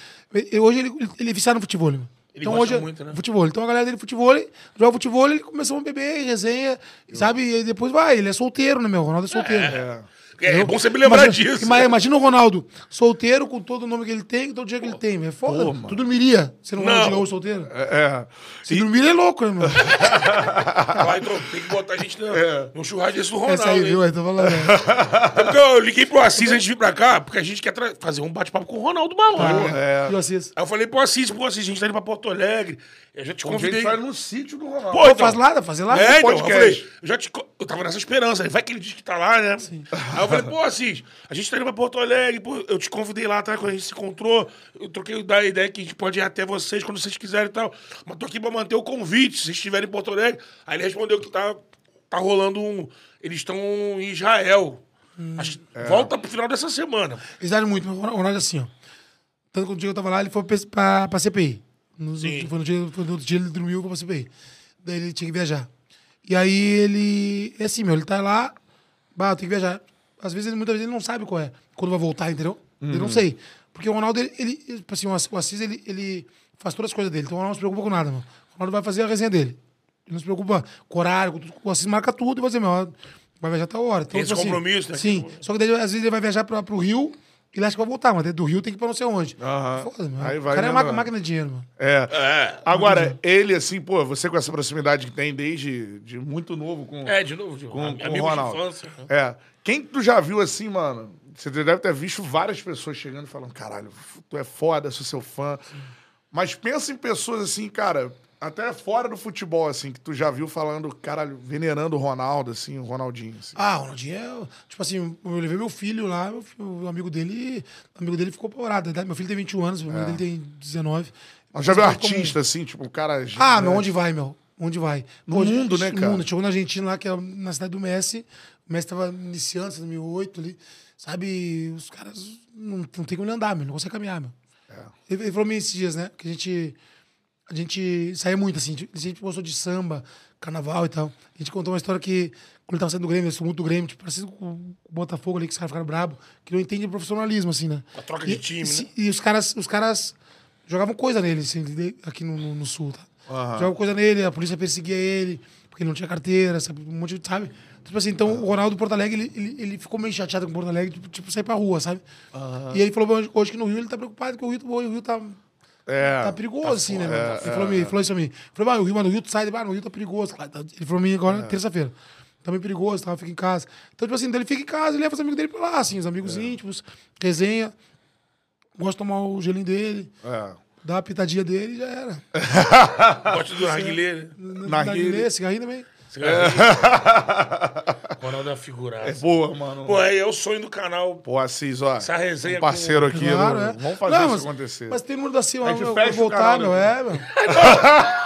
Hoje ele, ele é viciado no futebol, meu. Ele então gosta hoje, muito, né? Futebol. Então a galera dele futebol, joga futebol, ele começou a beber, resenha, sabe? E depois vai, ele é solteiro, né, meu? O Ronaldo é solteiro. É. É, bom sempre lembrar imagina, disso. ima- Imagina o Ronaldo solteiro com todo o nome que ele tem, todo o dia que ele tem. É foda. Pô, mano. tu dormiria sendo um Não. Ronaldo solteiro? É. é. Se dormir é louco, né, meu? Vai, então, tem que botar a gente no, no churrasco desse do Ronaldo. Essa aí, viu? Aí tô falando. né? É porque eu liguei pro Assis antes de vir pra cá, porque a gente quer fazer um bate-papo com o Ronaldo Malandro. É. E o Assis? Aí eu falei pro Assis, pô, Assis, a gente tá indo pra Porto Alegre. Eu já te A gente convidei. vai no sítio do Ronaldo. Pô, então. faz lá, fazer lá? É, então, eu falei, eu já te. Eu tava nessa esperança. Aí vai que ele diz que tá lá, né? Aí eu falei, pô, Assis, a gente tá indo pra Porto Alegre, pô, eu te convidei lá, tá? Quando a gente se encontrou, eu troquei da ideia que a gente pode ir até vocês quando vocês quiserem e tal. Mas tô aqui pra manter o convite, se vocês estiverem em Porto Alegre. Aí ele respondeu que tá, tá rolando um. Eles estão em Israel. Acho que Volta pro final dessa semana. Eles eram muito, mas o Ronaldo é assim, ó. Tanto que o eu tava lá, ele foi pra, pra, CPI. Sim. foi no, dia, foi no outro dia ele dormiu pra CPI. Daí ele tinha que viajar. E aí ele. É assim, meu, ele tá lá, bah, tem que viajar. Às vezes, ele, muitas vezes, ele não sabe qual é, quando vai voltar, entendeu? Eu não sei. Porque o Ronaldo, ele, ele tipo assim, o Assis- o ele, ele faz todas as coisas dele. Então o Ronaldo não se preocupa com nada, mano. O Ronaldo vai fazer a resenha dele. Ele não se preocupa com horário, com tudo. O Assis marca tudo e vai dizer, meu, vai viajar tal hora. Então, Tem esse tipo assim, compromisso, né? Sim. Só que daí, às vezes, ele vai viajar pra, pro Rio e ele acha que vai voltar, mas do Rio tem que ir pra não sei onde. Aham. Foda, mano. Aí o vai cara é uma máquina de dinheiro, mano. É. É. Agora, ele, assim, pô, você com essa proximidade que tem desde de muito novo com, É, de novo, de com, com o amigo de Ronaldo. infância. É. Quem tu já viu assim, mano? Você deve ter visto várias pessoas chegando e falando, caralho, tu é foda, sou seu fã. Mas pensa em pessoas assim, cara, até fora do futebol, assim, que tu já viu falando, caralho, venerando o Ronaldo, assim, o Ronaldinho. Assim. Ah, o Ronaldinho é. Tipo assim, eu levei meu filho lá, meu filho- o amigo dele. O amigo dele ficou apavorado. né? Meu filho tem 21 anos, o amigo dele tem 19. Mas já viu artista, assim, tipo, um cara. Ah, né? meu, onde vai, meu? Onde vai? No mundo, né, no cara? mundo. Chegou na Argentina lá, que é na cidade do Messi. O Messi tava iniciando, em 2008 ali. Sabe, os caras não, não tem como andar, meu. Não consegue caminhar, meu. Ele, ele falou mim esses dias, né? Que a gente, a gente saía muito, assim. A gente gostou de samba, carnaval e tal. A gente contou uma história que, quando ele tava saindo do Grêmio, eu sou muito do Grêmio, tipo, parecido com o Botafogo ali, que os caras ficaram bravos, que não entende profissionalismo, assim, né? A troca de E- time, e, né? E os caras, os caras jogavam coisa nele, assim, de- aqui no, no- no sul, tá? Jogavam coisa nele, a polícia perseguia ele, porque ele não tinha carteira, sabe? Um monte de, sabe? Tipo assim, então o Ronaldo do Porto Alegre, ele, ele, ele ficou meio chateado com o Porto Alegre, tipo, tipo sair pra rua, sabe? E ele falou hoje, hoje que no Rio ele tá preocupado, que o Rio, o Rio tá, É. tá perigoso, assim, né? mano? ele, falou, ele falou isso a mim. Ele falou, ah, o Rio, mano, o Rio sai, ah, no Rio tá perigoso. Ele falou pra mim agora, terça-feira. Tá meio perigoso, tá? Fica em casa. Então, tipo assim, ele fica em casa e leva os amigos dele pra lá, assim, os amigos íntimos, resenha. Gosta de tomar o gelinho dele, É. dá a pitadinha dele e já era. Gosta do narguilé, né? Na Narguilé. Narguilé, cigarrinho também. Ronaldo é uma figuraça. É boa, mano. Pô, aí é o sonho do canal. Pô, Assis, ó. Essa resenha um parceiro aqui. Claro, é. Vamos fazer Não, isso mas- acontecer. Mas tem número da Silva, A gente eu fecha vou o voltar, canal meu. daqui. É, meu.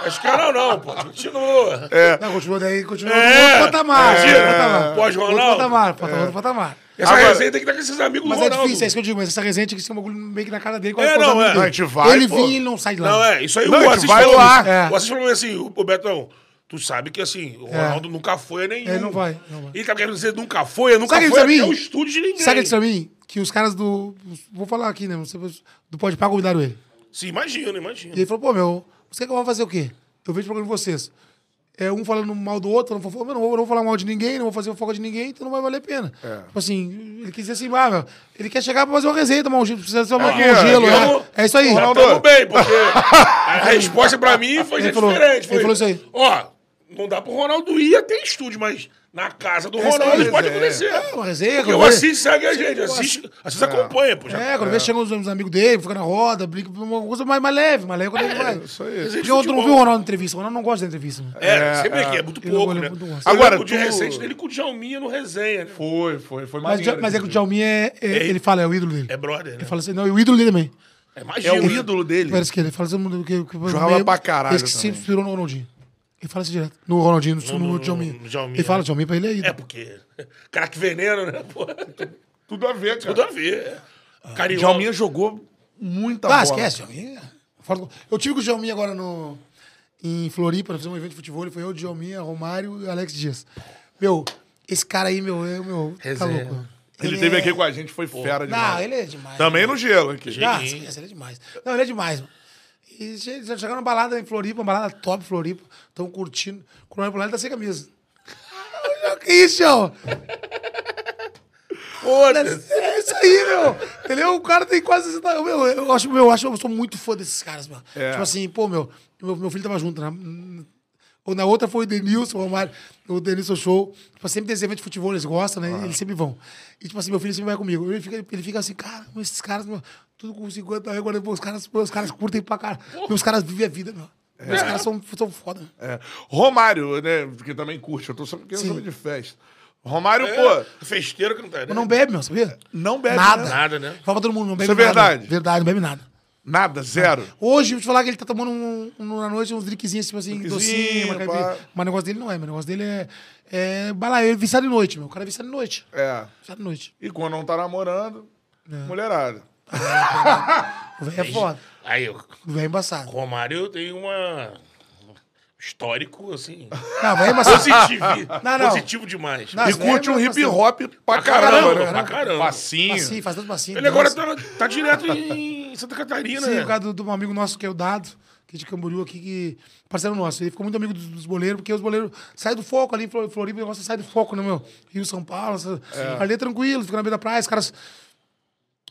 Mas canal não, pô. Continua. Não, continua daí, continua É. no outro patamar. É. Pós-Ronaldo. Outro patamar, patamar, outro patamar. Essa Agora- resenha tem que estar com esses amigos Mas é Ronaldo. difícil, é isso que eu digo, mas essa resenha tinha que ser um bagulho meio que na cara dele. com É, com não, é. dele. A gente vai, Ele pô. vinha e não sai de lá. Não, é. Isso aí Não, o Assis vai falou. lá. É. O Assis falou assim, o Betão, tu sabe que assim, o Ronaldo nunca foi a nenhum. É, não vai, não vai. Ele tá querendo dizer nunca foi, nunca Sabe foi ele até pra o mim? estúdio de ninguém. Sabe o que disse pra mim? Que os caras do. Vou falar aqui, né? você- Do Pode Pá convidaram ele. Sim, imagina, imagina. E ele falou, pô, meu, você quer que eu vou fazer o quê? Eu vejo o programa de vocês. É um falando mal do outro, não vou, não vou, eu não vou falar mal de ninguém, não vou fazer fofoca de ninguém, então não vai valer a pena. Tipo assim, ele quis dizer assim, ah, meu, ele quer chegar pra fazer uma resenha, tomar um gelo, precisa tomar Aqui, um ó, gelo, é. É isso aí. Ronaldo. tamo bem, porque a resposta pra mim foi Ele falou- diferente. ele Foi, falou isso aí. Ó, não dá pro Ronaldo ir até estúdio, mas na casa do Ronaldo, é a pode acontecer. É, uma resenha. Porque quando o vê- Assis segue a gente, assiste, assiste acompanha, pô. Já, É, quando vê chegam os, os amigos dele, fica na roda, brinca, uma coisa mais, mais leve, mais leve quando ele vai. Isso aí. Existe Porque eu não futebol. vi o Ronaldo em entrevista, o Ronaldo não gosta de entrevista. Mano. É, sempre aqui, é muito Ele pouco, né? Eu Agora, o dia tu- recente dele com o Djalminha no resenha, né? Foi, foi, foi Mas, maneiro. mas é que o Djalminha é, é- ele fala, é o ídolo dele. É brother, né? Ele fala assim, não, e o ídolo dele também. É, É o ídolo dele. Parece que ele fala assim, que, que, Jogava pra caralho Esse que se inspirou no Ronaldinho. Ele fala assim direto. No Ronaldinho, no, no, no- Djalminha. no Djalminha, Ele fala, né? Djalminha pra ele é ídolo. É, porque. Craque veneno, né? Pô, Tudo a ver, cara. tudo a ver. Carioca. Djalminha jogou muita Ah, bola. esquece, Djalminha. Fora do- Eu tive com o Djalminha agora no, em Floripa, nós fizemos um evento de futebol, ele foi eu, Djalminha, Romário e Alex Dias. Meu, esse cara aí, meu, é, meu tá louco. Ele esteve é- aqui com a gente, foi fera demais. Não, ele é demais. Também no gelo aqui. Ah, Sim. esquece, ele é demais. Não, ele é demais, mano. E che- chegando na balada em Floripa, uma balada top Floripa, estão curtindo. Quando lado, ele tá sem camisa. Que isso, ó. Foda-se. É isso aí, meu. Entendeu? O cara tem quase 60 anos. Meu, eu acho, meu, eu acho, eu sou muito fã desses caras, meu. É. Tipo assim, pô, meu, meu, meu filho tava junto, né? Ou na outra foi o Denilson, o Romário, o Denilson Show. Tipo, sempre tem esse evento de futebol, eles gostam, né? Eles sempre vão. E, tipo assim, meu filho sempre vai comigo. Ele fica, ele fica assim, cara, esses caras, meu, tudo com 50 anos, agora, os caras, os caras curtem pra cara. Meus caras vivem a vida, meu. Meus caras são, são foda. É. Romário, né? Que também curte. Eu tô só querendo Sim. saber de festa. Romário, É, pô, Festeiro que não tá, né? Mas não bebe, meu, sabia? não bebe Nada. né? Nada, né? Fala pra todo mundo, não bebe Isso é nada. verdade? Verdade, não bebe nada. Nada, zero. Hoje, vou te falar que ele tá tomando um, um- na noite uns drinkzinhos, tipo assim, docinho, uma caipira. Mas o negócio dele não é, meu. O negócio dele é, é balaio, ele é viciado de noite, meu. O cara é viciado de noite. É. Viciado de noite. E quando não tá namorando, É. mulherada. O velho é foda. Aí, o O velho é embaçado. Romário tem uma. Histórico, assim. Não, é embaçado. Positivo. Não, não. Positivo demais. Não, E curte um é hip hop pra caramba, caramba, né? pra caramba. Passinho. Passinho, faz tanto passinho. Ele agora tá, tá direto em Santa Catarina, Sim, né? por causa do, do um amigo nosso que é o Dado, que é de Camboriú aqui, que parceiro nosso. Ele ficou muito amigo dos, dos boleiros, porque os boleiros saem do foco ali em Flor- Floripa, o negócio sai do foco, né, meu? Rio, São Paulo, essa- ali é tranquilo, fica na beira da praia, os caras.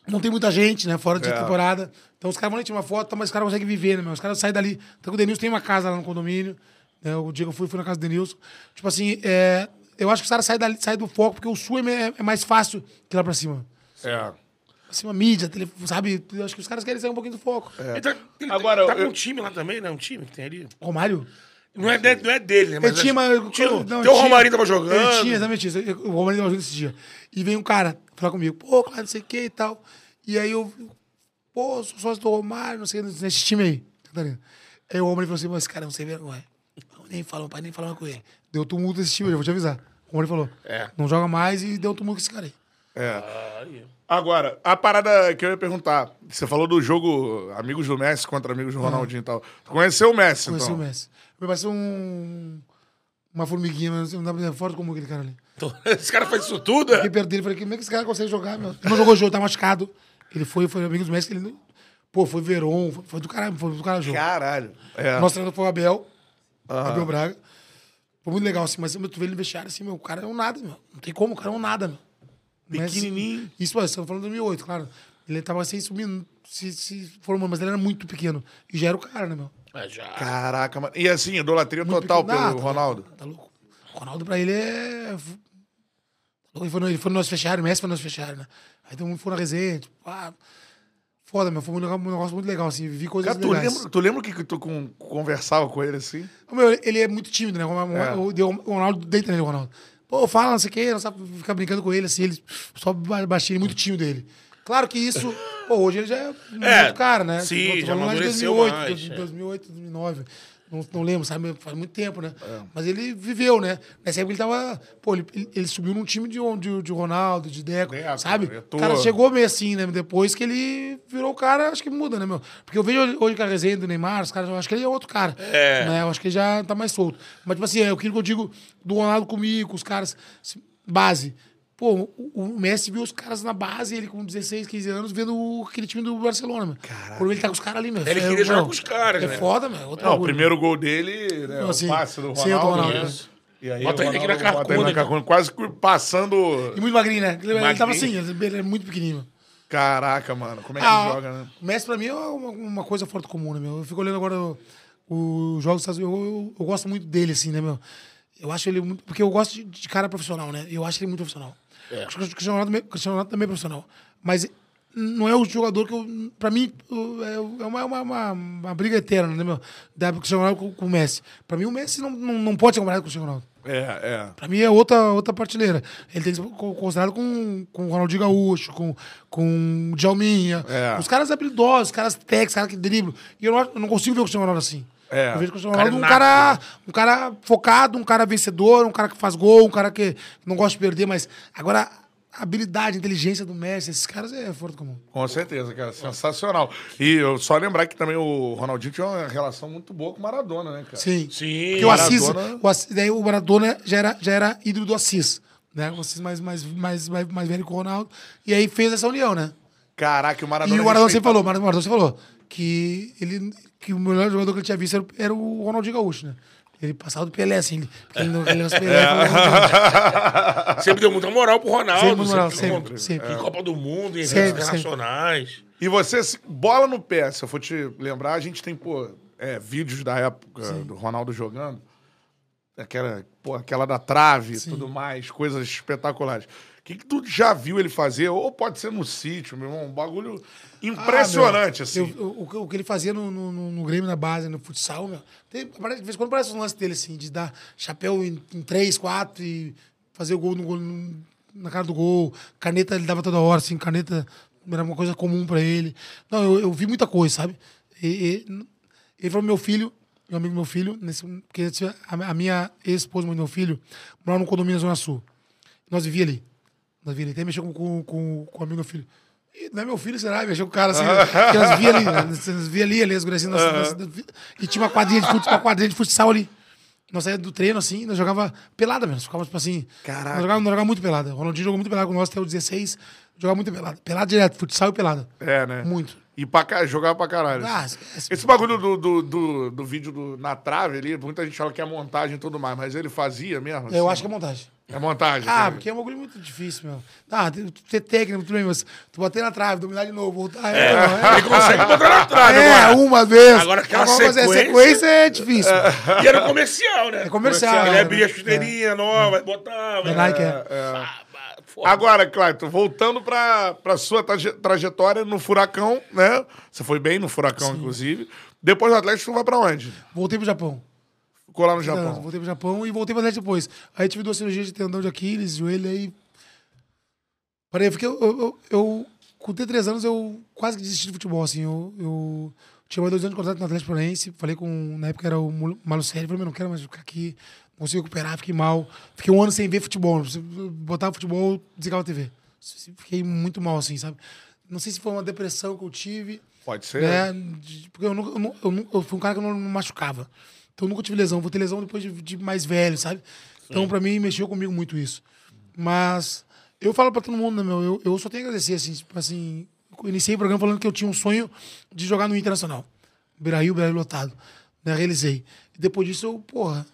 Não tem muita gente, né? Fora de É. temporada. Então os caras vão tirar uma foto, mas os caras conseguem viver, né, meu? Os caras saem dali. Então o Denilson tem uma casa lá no condomínio. Né? O dia que eu fui, fui na casa do Denilson. Tipo assim, é, eu acho que os caras saem, dali, saem do foco, porque o sul é, é mais fácil que lá pra cima. É. Assim, uma mídia, telefone, sabe? Eu acho que os caras querem sair um pouquinho do foco. Ele tá, ele Agora, tá com eu- um time lá também, né? Um time que tem ali. Romário? Não é, de- não é dele, né? Mas Eu tinha, mas. eu- tinha, não, tem eu o tinha- Romarinho tava jogando. Eu tinha, exatamente isso. O Romarinho tava jogando esse dia. E veio um cara falar comigo, pô, claro, não sei o que e tal. E aí eu, pô, sou sócio do Romário, não sei, nesse time aí, Catarina. Aí o Romário falou assim, mas esse cara não sei vergonha. Nem falo, pai, nem falava com ele. Deu tumulto nesse time, eu já vou te avisar. O Romário falou, É. não joga mais e deu tumulto com esse cara aí. É. Agora, a parada que eu ia perguntar. Você falou do jogo Amigos do Messi contra Amigos do Ronaldinho e tal. Tu conheceu o Messi, Conheci então? o Messi. Parece um... Uma formiguinha, mas não dá pra fora como aquele cara ali. Então, esse cara faz isso tudo? Fiquei É? dele, falei, como é que esse cara consegue jogar, meu? Ele não jogou jogo, tá machucado. Ele foi, foi amigo do Messi, ele não... Pô, foi Veron, foi, foi do caralho, foi do caralho jogo. Caralho. É. Nosso treinador foi o Abel, Aham. Abel Braga. Foi muito legal, assim, mas tu vê ele no vestiário, assim, meu, o cara é um nada, meu. Não tem como, o cara é um nada, meu. Pequenininho. Isso, mas estamos falando de 2008, claro. Ele tava assim, subindo, se, se formando, mas ele era muito pequeno. E já era o cara, né, meu? É, já. Caraca, mano. E assim, idolatria Muito total pequeno. pelo tá Ronaldo. louco, Tá louco. O Ronaldo pra ele é. Ele foi no, ele foi no nosso fechário, o Messi foi no nosso fechário, né? Aí todo mundo foi na resenha, tipo, ah, foda, meu, foi um negócio, um negócio muito legal, assim, vivi coisas Cara, tu legais. lembra, tu lembra que tu com- conversava com ele assim? O meu, ele é muito tímido, né? O, o- o- o Ronaldo deita nele, o Ronaldo. Pô, fala, não sei o quê, não sabe ficar brincando com ele, assim, ele só ba- baixinho, muito tímido ele. Claro que isso, pô, hoje ele já é muito É, cara, né? sim, Tô já falando lá de amadureceu 2008, mais, de é. 2008, 2009. Não, não lembro, sabe? Faz muito tempo, né? É. Mas ele viveu, né? Nessa época ele tava. Pô, ele, ele- subiu num time de, de, de Ronaldo, de Deco, Deco, sabe? Eto'o. O cara chegou meio assim, né? Depois que ele virou o cara, acho que muda, né, meu? Porque eu vejo hoje com a resenha do Neymar, os caras, eu acho que ele é outro cara. É. Né? Eu acho que ele já tá mais solto. Mas, tipo assim, é aquilo que eu digo do Ronaldo comigo, com os caras, base. Pô, o, o Messi viu os caras na base, ele com 16, 15 anos, vendo o- aquele time do Barcelona, meu. Quando ele tá com os caras ali, meu. Ele é, queria jogar com os caras, É né? foda, meu. Outro Não, o primeiro gol dele, né? Assim, o passe do Ronaldo. Ronaldo, né? isso. E aí Bota o ele aqui na Ronaldo bota ele carcunda, na carcunda, quase passando... E muito magrinho, né? Ele, ele tava assim, Magrinho. ele é muito pequenininho. Caraca, mano, como é que Ah, ele joga, né? O Messi, pra mim, é uma, uma coisa fora do comum, né, meu? Eu fico olhando agora o- os jogos dos Estados Unidos, eu, eu, eu gosto muito dele, assim, né, meu? Eu acho ele muito. Porque eu gosto de, de cara profissional, né? Eu acho ele muito profissional. O Cristiano Ronaldo, Cristiano Ronaldo também é profissional. Mas não é o jogador que eu. Pra mim, o- é é uma, uma, uma, uma briga eterna, né, meu? Da do Cristiano Ronaldo com, com o Messi. Pra mim, o Messi não, não, não pode ser comparado com o Cristiano Ronaldo. É, é. Pra mim é outra, outra partilheira. Ele tem que ser co- considerado com, com o Ronaldinho Gaúcho, com, com o Djalminha. É. Os caras habilidosos, os caras técnicos, os caras que driblam. E eu não, eu não consigo ver o Cristiano Ronaldo assim. É. Eu vejo o Cristiano Ronaldo um é cara, nato, um cara focado, um cara vencedor, um cara que faz gol, um cara que não gosta de perder, mas agora a habilidade, a inteligência do Messi, esses caras é fora do comum. Com certeza, cara. Sensacional. E eu só lembrar que também o Ronaldinho tinha uma relação muito boa com o Maradona, né, cara? Sim. Sim. Porque o Assis, Maradona- o Assis, daí o Maradona já era, já era ídolo do Assis. Né? O Assis mais, mais, mais, mais, mais velho que o Ronaldo. E aí fez essa união, né? Caraca, o Maradona. E o Maradona sempre respeitava- falou, o Maradona sempre falou que, ele, que o melhor jogador que ele tinha visto era, era o Ronaldinho Gaúcho, né? Ele passava do Pelé, assim. Ele, ele não ele não Pelé, "Ronaldinho". Sempre deu muita moral pro Ronaldo. Sempre moral, sempre, sempre, sempre. Em Copa do Mundo, em eventos Sempre, internacionais. E você, bola no pé, se eu for te lembrar, a gente tem, pô, é, vídeos da época do Ronaldo jogando. Aquela, pô, aquela da trave e tudo mais, coisas espetaculares. O que, que tu já viu ele fazer? Ou pode ser no sítio, meu irmão, um bagulho impressionante, Ah, assim. eu- o, que- o que ele fazia no, no, no- no Grêmio, na base, no futsal, meu. Tem, de vez em quando parece um lance dele, assim, de dar chapéu em, em três, quatro e fazer o gol, no no- na cara do gol. Caneta ele dava toda hora, assim, caneta era uma coisa comum pra ele. Não, eu, eu vi muita coisa, sabe? E, e- ele falou meu filho, meu amigo meu filho, nesse, porque a, a minha ex-esposa e meu filho moravam num condomínio na Zona Sul. Nós vivíamos ali. Vivíamos ali. Até mexeu com, com, com, com o amigo meu filho. Ih, não é meu filho, será? Mexeu com o cara assim. que nós via ali. Nós via ali, ali, as guriazinhas. nós- E tinha uma quadrinha de futsal, uma quadrinha de futsal ali. Nós saíamos do treino assim, nós jogava pelada mesmo. Ficava tipo assim. Caraca. Nós jogava, nós jogava muito pelada. O Ronaldinho jogou muito pelada com nós até o 16. Jogava muito pelada. Pelada direto, futsal e pelada. É, né? Muito. E pra, jogava pra caralho. Ah, esquece. Esse bagulho do, do, do, do vídeo do- na trave ali, muita gente fala que é montagem e tudo mais, mas ele fazia mesmo? Eu assim? acho que é montagem. É montagem. Ah, né? porque é um bagulho muito difícil, meu. Ah, tem- ter técnico, tudo bem, mas tu bater na trave, dominar de novo, voltar. É, Ele consegue botar na trave é, agora. uma vez. Agora aquela fazer a sequência- sequência é difícil. E era comercial, né? É comercial, Ele é, abria a chuteirinha nova, botava. Da Nike, é. Ah. Agora, Clayton, voltando pra, pra sua traje- trajetória no Furacão, né? Você foi bem no Furacão, inclusive. Depois do Atlético, tu vai pra onde? Voltei pro Japão. Ficou lá no Não, Japão. voltei pro Japão e voltei pro Atlético depois. Aí tive duas cirurgias de tendão de Aquiles, joelho aí. Parei, porque eu, eu, eu, com 33 anos, eu quase que desisti de futebol, assim. Eu, eu tinha mais dois anos de contrato no Atlético Paranaense. Falei com, na época era o Malucelli. Falei, não quero mais ficar aqui. Não consigo recuperar, fiquei mal. Fiquei um ano sem ver futebol. Botava futebol, desligava a TV. Fiquei muito mal, assim, sabe? Não sei se foi uma depressão que eu tive Pode ser. né? Porque eu, nunca, eu, eu, eu fui um cara que eu não me machucava. Então eu nunca tive lesão. Vou ter lesão depois de, de mais velho, sabe? Então, pra mim, mexeu comigo muito isso. Mas eu falo pra todo mundo, né, meu? Eu, eu só tenho a agradecer, assim, tipo assim. Eu iniciei o programa falando que eu tinha um sonho de jogar no Internacional. Beira-Rio, Beira-Rio lotado. Né? Realizei. E depois disso, eu, porra,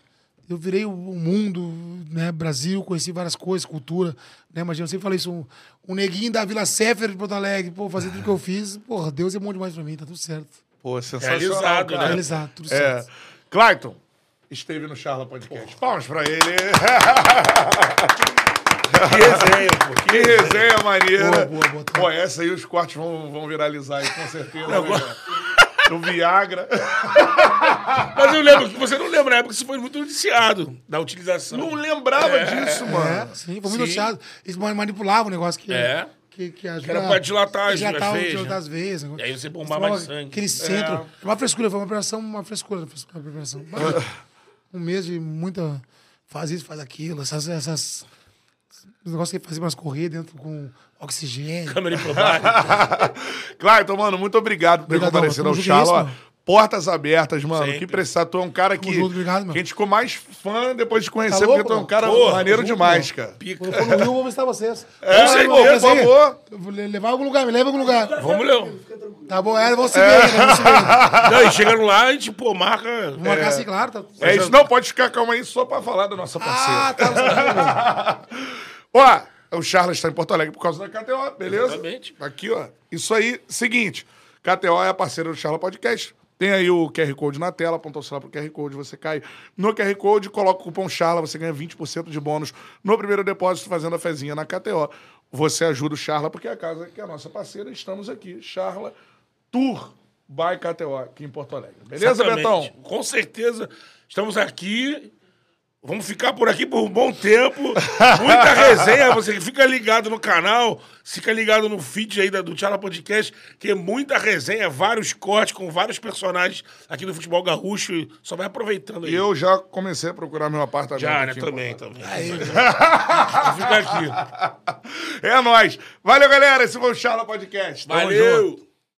eu virei o mundo, né? Brasil, conheci várias coisas, cultura, né? Imagina, eu sempre falei isso, um, um neguinho da Vila Sefer de Porto Alegre, pô, fazer tudo que eu fiz, porra, Deus é bom demais pra mim, tá tudo certo. Pô, sensacional. Realizado, cara. né? Realizado, tudo É. certo. Clayton, esteve no Charla Podcast. Palmas pra ele. Que resenha, pô. Que resenha maneira. Boa, boa, boa. Pô, essa aí os cortes vão, vão viralizar aí, com certeza. né, cara? No Viagra. Mas eu lembro que você não lembra, na época você foi muito noticiado da utilização. Não lembrava disso, É, mano. sim, foi muito noticiado. Eles ma- manipulavam o negócio que. É. Que, que ajuda, Que era pra dilatar as- dilatar, as veias, dilatar né? as veias. E aí você bombava Tomava mais sangue. Aquele centro. É. Uma frescura, foi uma operação, uma frescura uma frescura, um mês de muita. Faz isso, faz aquilo. Essas. essas os negócios que fazia umas corridas dentro com oxigênio. Câmera por baixo. Clayton, mano, muito obrigado por ter comparecido ao junto Portas abertas, mano. Sempre. Que precisar. Tu é um cara que, junto, obrigado, mano. que a gente ficou mais fã depois de conhecer, Tá porque louco, tu é um cara Porra, maneiro junto, demais, cara. Pica. Quando eu for no Rio, eu vou visitar vocês. É, Vamos, por vamos, vamos, favor. Eu vou le- levar algum lugar, me leva algum lugar. Vamos, Léo. Tá bom, é, vamos se ver, né? vamos se ver. Não, e chegando lá, a gente, pô, marca. Vamos marcar assim, claro. Tá... É isso, não, pode ficar calma aí só pra falar da nossa parceira. Ah, tá. Ó, o Charles está em Porto Alegre por causa da KTO, beleza? Exatamente. Aqui, ó. Isso aí, seguinte. KTO é a parceira do Charla Podcast. Tem aí o QR Code na tela, aponta o celular pro QR Code, você cai no QR Code, coloca o cupom Charla, você ganha 20% de bônus no primeiro depósito fazendo a fezinha na KTO. Você ajuda o Charla, porque é a casa que é a nossa parceira, estamos aqui. Charla Tour by KTO, aqui em Porto Alegre. Beleza, Exatamente. Betão? Com certeza. Estamos aqui. Vamos ficar por aqui por um bom tempo. Muita resenha. Você fica ligado no canal, fica ligado no feed aí da- do Tchala Podcast, que é muita resenha, vários cortes com vários personagens aqui do futebol gaúcho. Só vai aproveitando aí. E eu já comecei a procurar meu apartamento. já, né? Também, também. Vou ficar aqui. É nóis. Valeu, galera. Esse foi o Charla Podcast. Tamo junto. Valeu!